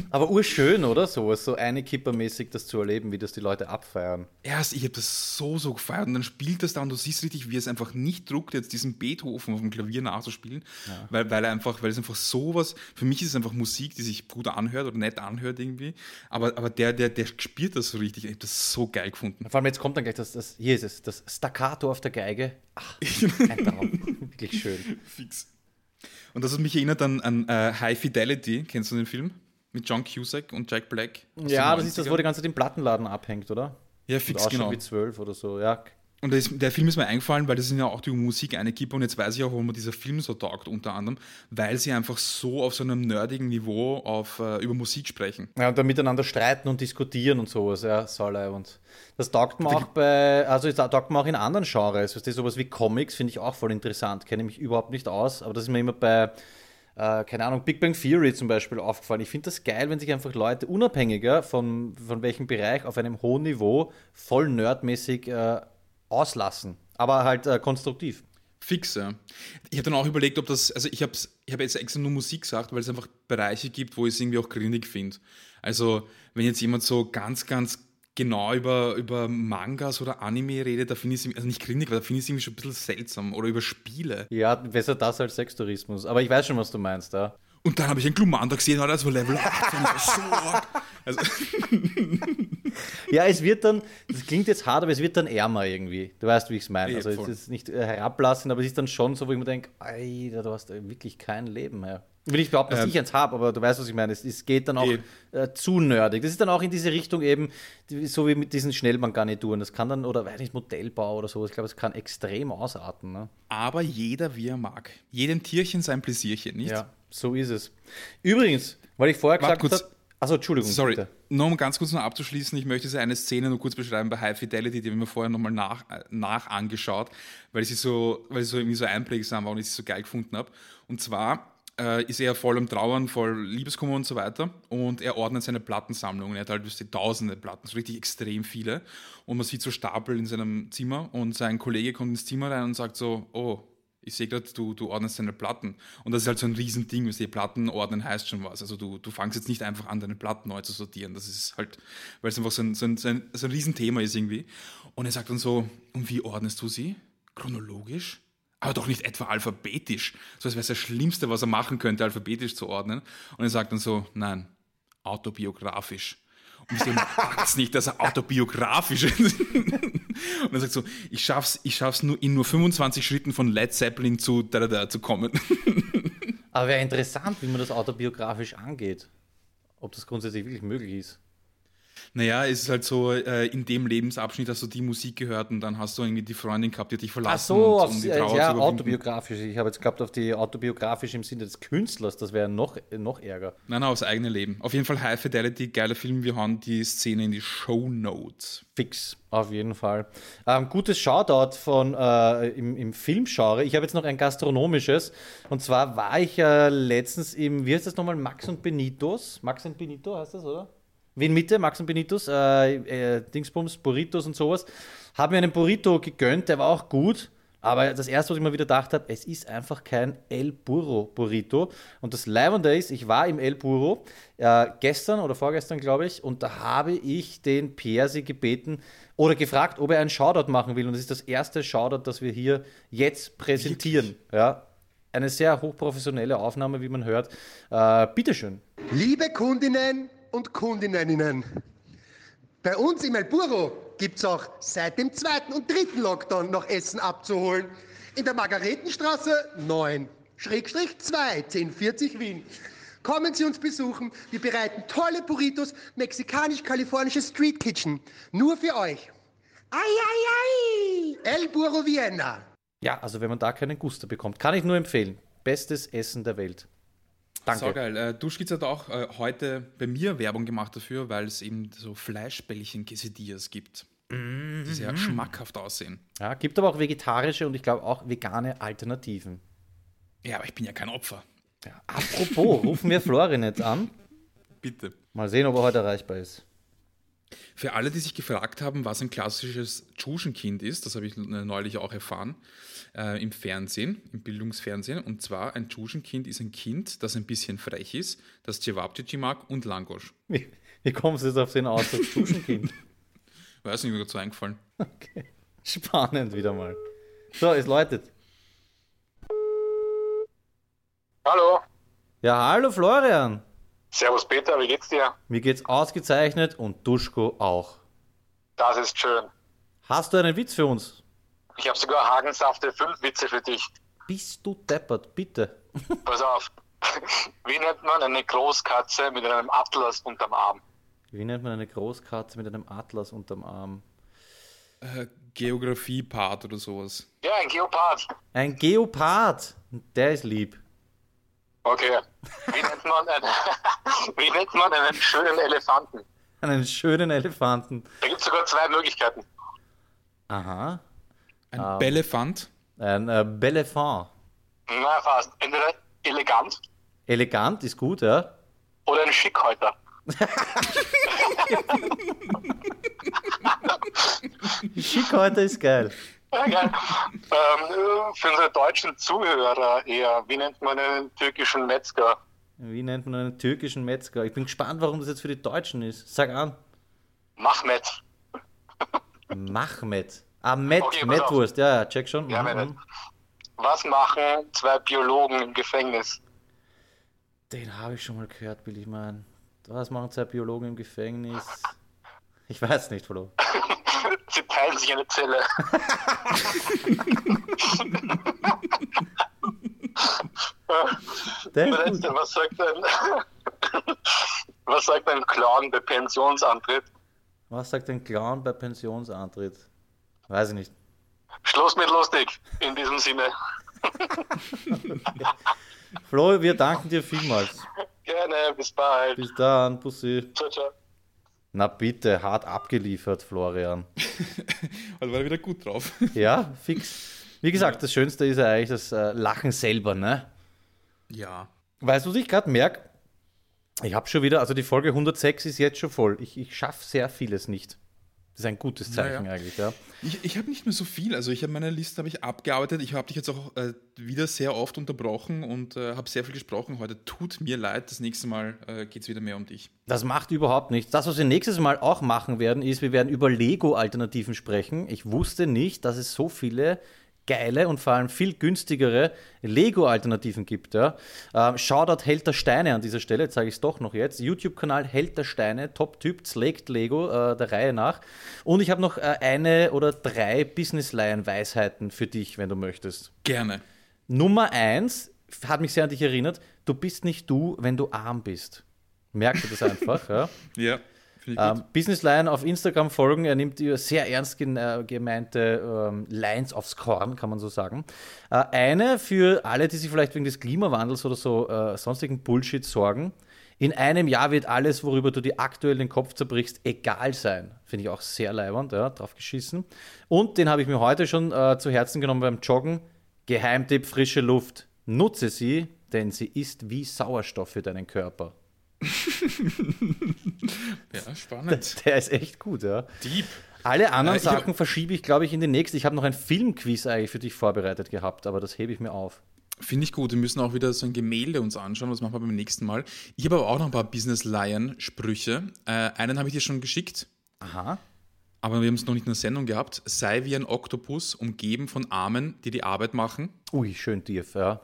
Aber urschön, oder? So, so eine Kippermäßig das zu erleben, wie das die Leute abfeiern. Erst, ich habe das so, so gefeiert und dann spielt das da und du siehst richtig, wie es einfach nicht druckt, jetzt diesen Beethoven auf dem Klavier nachzuspielen, weil, weil er einfach, weil es einfach sowas, für mich ist es einfach Musik, die sich gut anhört oder nett anhört irgendwie, aber, aber der, der, der spielt das so richtig, ich habe das so geil gefunden. Vor allem jetzt kommt dann gleich das, das hier ist es, das Staccato auf der Geige. Ach, ein Traum. Wirklich schön. Fix. Und das hat mich erinnert an, an äh, High Fidelity, kennst du den Film? Mit John Cusack und Jack Black? Ja, das ist das, 90ern? wo die ganze Zeit im Plattenladen abhängt, oder? Ja, Und fix, ausschaut genau. wie zwölf oder so, ja. Und das, der Film ist mir eingefallen, weil das sind ja auch die Musik eine Kippe und jetzt weiß ich auch, warum mir dieser Film so taugt, unter anderem, weil sie einfach so auf so einem nerdigen Niveau auf, äh, über Musik sprechen. Ja, und dann miteinander streiten und diskutieren und sowas, ja, Salai. Und das taugt mir auch bei, also das taugt mir auch in anderen Genres. Weißt du, sowas wie Comics finde ich auch voll interessant, kenne mich überhaupt nicht aus, aber das ist mir immer bei, äh, keine Ahnung, Big Bang Theory zum Beispiel aufgefallen. Ich finde das geil, wenn sich einfach Leute unabhängiger von, von welchem Bereich auf einem hohen Niveau voll nerdmäßig äh, auslassen, aber halt äh, konstruktiv. Fix, ja. Ich habe dann auch überlegt, ob das, also ich habe ich hab jetzt extra nur Musik gesagt, weil es einfach Bereiche gibt, wo ich es irgendwie auch grindig finde. Also, wenn jetzt jemand so ganz, ganz genau über, über Mangas oder Anime redet, da finde ich es, also nicht grindig, aber da finde ich es irgendwie schon ein bisschen seltsam. Oder über Spiele. Ja, besser das als Sextourismus. Aber ich weiß schon, was du meinst, ja. Und dann habe ich einen Glumanda gesehen, Alter, das war Level 8. und das war so. Also, Ja, es wird dann, das klingt jetzt hart, aber es wird dann ärmer irgendwie. Du weißt, wie ich es meine. Also es ist nicht äh, herablassend, aber es ist dann schon so, wo ich mir denke, Alter, du hast wirklich kein Leben mehr. Ich will nicht behaupten, dass Ähm, ich eins habe, aber du weißt, was ich meine. Es, es geht dann auch äh, zu nerdig. Das ist dann auch in diese Richtung eben, die- so wie mit diesen Schnellbahngarnituren. Das kann dann, oder weiß nicht, Modellbau oder sowas. Ich glaube, es kann extrem ausarten. Ne? aber jeder, wie er mag. Jedem Tierchen sein Pläsierchen, nicht? Ja, so ist es. Übrigens, weil ich vorher Warte gesagt habe. Achso, Entschuldigung. Sorry, Bitte. nur um ganz kurz noch abzuschließen, ich möchte diese eine Szene nur kurz beschreiben bei High Fidelity, die habe ich mir vorher nochmal nach, äh, nach angeschaut, weil sie so, weil sie so irgendwie so einprägsam war und ich sie so geil gefunden habe. Und zwar äh, ist er voll am Trauern, voll Liebeskummer und so weiter und er ordnet seine Plattensammlung. Er hat halt ihr, tausende Platten, so richtig extrem viele. Und man sieht so Stapel in seinem Zimmer und sein Kollege kommt ins Zimmer rein und sagt so, oh, ich sehe gerade, du, du ordnest deine Platten. Und das ist halt so ein Riesending, weißt du, Platten ordnen heißt schon was. Also du, du fangst jetzt nicht einfach an, deine Platten neu zu sortieren. Das ist halt, weil es einfach so ein, so, ein, so, ein, so ein Riesenthema ist irgendwie. Und er sagt dann so, und wie ordnest du sie? Chronologisch? Aber doch nicht etwa alphabetisch. So als wäre es das Schlimmste, was er machen könnte, alphabetisch zu ordnen. Und er sagt dann so, nein, autobiografisch. Und ich denke, es nicht, dass er autobiografisch ist. Und er sagt so, ich schaff's, ich schaff's nur in nur 25 Schritten von Led Zeppelin zu da, da, da zu kommen. Aber wäre interessant, wie man das autobiografisch angeht. Ob das grundsätzlich wirklich möglich ist. Naja, es ist halt so, äh, in dem Lebensabschnitt hast du die Musik gehört und dann hast du irgendwie die Freundin gehabt, die dich Ach verlassen so, und, aufs, um die äh, Trauer ja, autobiografisch. Ich habe jetzt gehabt auf die autobiografisch im Sinne des Künstlers. Das wäre noch, noch ärger. Nein, nein, aufs eigene Leben. Auf jeden Fall High Fidelity, geiler Film. Wir hauen die Szene in die Show Notes. Fix, auf jeden Fall. Ähm, gutes Shoutout von, äh, im, im Filmgenre. Ich habe jetzt noch ein gastronomisches. Und zwar war ich äh, letztens im, wie heißt das nochmal, Max und Benitos. Max und Benito heißt das, oder? Wien Mitte, Max und Benitos, äh, äh, Dingsbums, Burritos und sowas. Habe mir einen Burrito gegönnt, der war auch gut. Aber das erste, was ich mir wieder gedacht habe, es ist einfach kein El Burro Burrito. Und das Leibende ist, ich war im El Burro äh, gestern oder vorgestern, glaube ich, und da habe ich den Persi gebeten oder gefragt, ob er einen Shoutout machen will. Und das ist das erste Shoutout, das wir hier jetzt präsentieren. Ja, eine sehr hochprofessionelle Aufnahme, wie man hört. Äh, bitteschön. Liebe Kundinnen und Kundinnen, bei uns im El Burro gibt es auch seit dem zweiten und dritten Lockdown noch Essen abzuholen. In der Margaretenstraße 9, Schrägstrich 2, 1040 Wien. Kommen Sie uns besuchen. Wir bereiten tolle Burritos, mexikanisch-kalifornische Street Kitchen. Nur für euch. Ai, ai, ai! El Burro Vienna. Ja, also wenn man da keinen Guster bekommt, kann ich nur empfehlen. Bestes Essen der Welt. Danke. So geil. Äh, Duschkitz hat auch äh, heute bei mir Werbung gemacht dafür, weil es eben so Fleischbällchen Quesadillas gibt, die sehr schmackhaft aussehen. Ja, gibt aber auch vegetarische und ich glaube auch vegane Alternativen. Ja, aber ich bin ja kein Opfer. Ja, apropos, rufen wir Florin jetzt an. Bitte. Mal sehen, ob er heute erreichbar ist. Für alle, die sich gefragt haben, was ein klassisches Tschuschenkind ist, das habe ich neulich auch erfahren, äh, im Fernsehen, im Bildungsfernsehen. Und zwar, ein Tschuschenkind ist ein Kind, das ein bisschen frech ist, das Cevapcici mag und Langosch. Wie, wie kommst du jetzt auf den Ausdruck Duschenkind? Weiß nicht, mir dazu eingefallen. Okay. Spannend wieder mal. So, es läutet. Hallo, Ja, hallo Florian. Servus Peter, wie geht's dir? Mir geht's ausgezeichnet und Duschko auch. Das ist schön. Hast du einen Witz für uns? Ich habe sogar Hagensafte 5 Witze für dich. Bist du deppert, bitte. Pass auf. Wie nennt man eine Großkatze mit einem Atlas unterm Arm? Wie nennt man eine Großkatze mit einem Atlas unterm Arm? Äh, Geografie-Part oder sowas. Ja, ein Geopard. Ein Geopard. Der ist lieb. Okay. Wie nennt man, einen, wie nennt man einen schönen Elefanten? Einen schönen Elefanten. Da gibt es sogar zwei Möglichkeiten. Aha. Ein Bellefant. Ein äh, Bellefant. Na, fast. Entweder elegant Elegant ist gut, ja? oder ein Schickhäuter. Schick heute ist geil. Ähm, für unsere deutschen Zuhörer eher, wie nennt man einen türkischen Metzger? Wie nennt man einen türkischen Metzger? Ich bin gespannt, warum das jetzt für die Deutschen ist. Sag an. Mahmet. Mahmet. Ah, Met, Okay. Metwurst. Ja, ja, check schon. Ja, Mhm, mhm. Was machen zwei Biologen im Gefängnis? Den habe ich schon mal gehört, will ich meinen. Was machen zwei Biologen im Gefängnis? Ich weiß nicht, Flo. Sie teilen sich eine Zelle. Letzte, was sagt ein, was sagt ein Clown bei Pensionsantritt? Was sagt ein Clown bei Pensionsantritt? Weiß ich nicht. Schluss mit lustig, in diesem Sinne. Flo, wir danken dir vielmals. Gerne, bis bald. Bis dann, Pussy. Ciao, ciao. Na bitte, hart abgeliefert, Florian. Also war er wieder gut drauf. Ja, fix. Wie gesagt, das Schönste ist ja eigentlich das äh, Lachen selber, ne? Ja. Weißt du, was ich gerade merke? Ich habe schon wieder, also die Folge 106 ist jetzt schon voll. Ich, ich schaffe sehr vieles nicht. Das ist ein gutes Zeichen Ja, ja. eigentlich, ja. Ich, ich habe nicht mehr so viel. Also ich habe meine Liste habe ich abgearbeitet. Ich habe dich jetzt auch äh, wieder sehr oft unterbrochen und äh, habe sehr viel gesprochen heute. Tut mir leid. Das nächste Mal äh, geht es wieder mehr um dich. Das macht überhaupt nichts. Das, was wir nächstes Mal auch machen werden, ist, wir werden über Lego-Alternativen sprechen. Ich wusste nicht, dass es so viele geile und vor allem viel günstigere Lego-Alternativen gibt. Ja. Ähm, Shoutout Held der Steine an dieser Stelle, jetzt sage ich es doch noch jetzt. YouTube-Kanal Held der Steine, Top-Typ, zlegt Lego äh, der Reihe nach. Und ich habe noch äh, eine oder drei Business-Line-Weisheiten für dich, wenn du möchtest. Gerne. Nummer eins hat mich sehr an dich erinnert, du bist nicht du, wenn du arm bist. Merkt ihr das einfach, ja? Ja. Ähm, Business Line auf Instagram folgen. Er nimmt sehr ernst äh, gemeinte ähm, Lines aufs Korn, kann man so sagen. Äh, eine für alle, die sich vielleicht wegen des Klimawandels oder so äh, sonstigen Bullshit sorgen. In einem Jahr wird alles, worüber du dir aktuell den Kopf zerbrichst, egal sein. Finde ich auch sehr leibernd, ja, drauf geschissen. Und den habe ich mir heute schon äh, zu Herzen genommen beim Joggen. Geheimtipp frische Luft. Nutze sie, denn sie ist wie Sauerstoff für deinen Körper. Ja, spannend. Der ist echt gut, ja. Deep. Alle anderen Äh, ich hab- Sachen verschiebe ich, glaube ich, in die nächste. Ich habe noch ein Filmquiz eigentlich für dich vorbereitet gehabt, aber das hebe ich mir auf. Finde ich gut. Wir müssen auch wieder so ein Gemälde uns anschauen. Das machen wir beim nächsten Mal. Ich habe aber auch noch ein paar Business Lion Sprüche. Äh, einen habe ich dir schon geschickt, Aha. aber wir haben es noch nicht in der Sendung gehabt. Sei wie ein Oktopus, umgeben von Armen, die die Arbeit machen. Ui, schön tief, ja.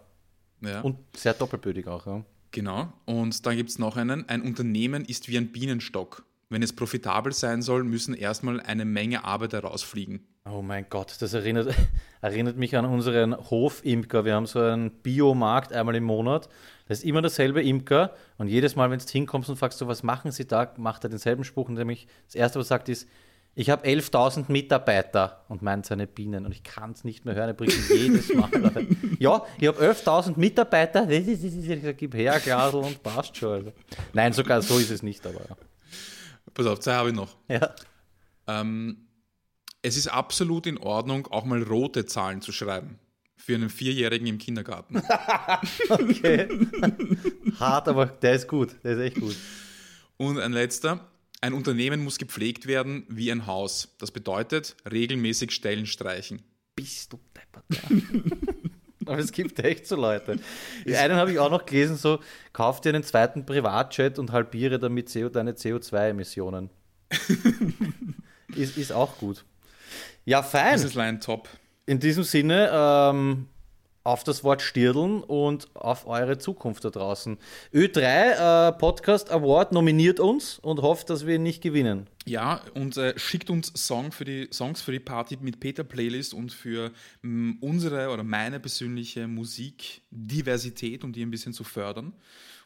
Ja, Und sehr doppelbödig auch, ja. Genau. Und dann gibt es noch einen. Ein Unternehmen ist wie ein Bienenstock. Wenn es profitabel sein soll, müssen erstmal eine Menge Arbeit herausfliegen. Oh mein Gott, das erinnert, erinnert mich an unseren Hofimker. Wir haben so einen Biomarkt einmal im Monat. Das ist immer derselbe Imker. Und jedes Mal, wenn du hinkommst und fragst, so, was machen Sie da, macht er denselben Spruch. Und nämlich das Erste, was er sagt, ist, ich habe 11.000 Mitarbeiter und meint seine Bienen. Und ich kann es nicht mehr hören, er bringt ihn jedes Mal. ja, ich habe 11.000 Mitarbeiter. Ich sag, gib her, Glasl und passt schon. Alter. Nein, sogar so ist es nicht, aber Pass auf, zwei habe ich noch. ja. Ähm, es ist absolut in Ordnung, auch mal rote Zahlen zu schreiben. Für einen Vierjährigen im Kindergarten. Okay. Hart, aber der ist gut. Der ist echt gut. Und ein letzter. Ein Unternehmen muss gepflegt werden wie ein Haus. Das bedeutet regelmäßig Stellen streichen. bist du deppert. Aber es gibt echt so Leute. Die einen habe ich auch noch gelesen, so, kauf dir einen zweiten Privatjet und halbiere damit CO, deine CO2-Emissionen. ist, ist auch gut. Ja, fein. Das ist Line top. In diesem Sinne, ähm, auf das Wort Stirdeln und auf eure Zukunft da draußen. Ö3 äh, Podcast Award nominiert uns und hofft, dass wir ihn nicht gewinnen. Ja, und äh, schickt uns Song für die, Songs für die Party mit Peter Playlist und für mh, unsere oder meine persönliche Musikdiversität, um die ein bisschen zu fördern.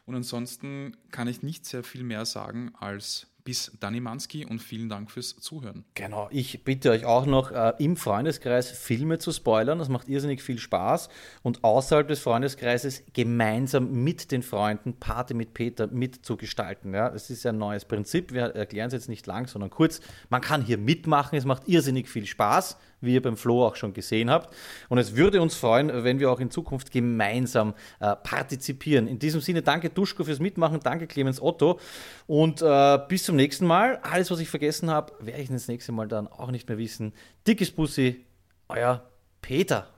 Und ansonsten kann ich nicht sehr viel mehr sagen als bis Dani Manski und vielen Dank fürs Zuhören. Genau, ich bitte euch auch noch äh, im Freundeskreis Filme zu spoilern. Das macht irrsinnig viel Spaß. Und außerhalb des Freundeskreises gemeinsam mit den Freunden Party mit Peter mitzugestalten. Ja, das ist ein neues Prinzip. Wir erklären es jetzt nicht lang, sondern kurz. Man kann hier mitmachen. Es macht irrsinnig viel Spaß, wie ihr beim Flo auch schon gesehen habt. Und es würde uns freuen, wenn wir auch in Zukunft gemeinsam äh, partizipieren. In diesem Sinne, danke Duschko fürs Mitmachen, danke Clemens Otto und äh, bis zum nächsten Mal. Alles, was ich vergessen habe, werde ich das nächste Mal dann auch nicht mehr wissen. Dickes Bussi, euer Peter.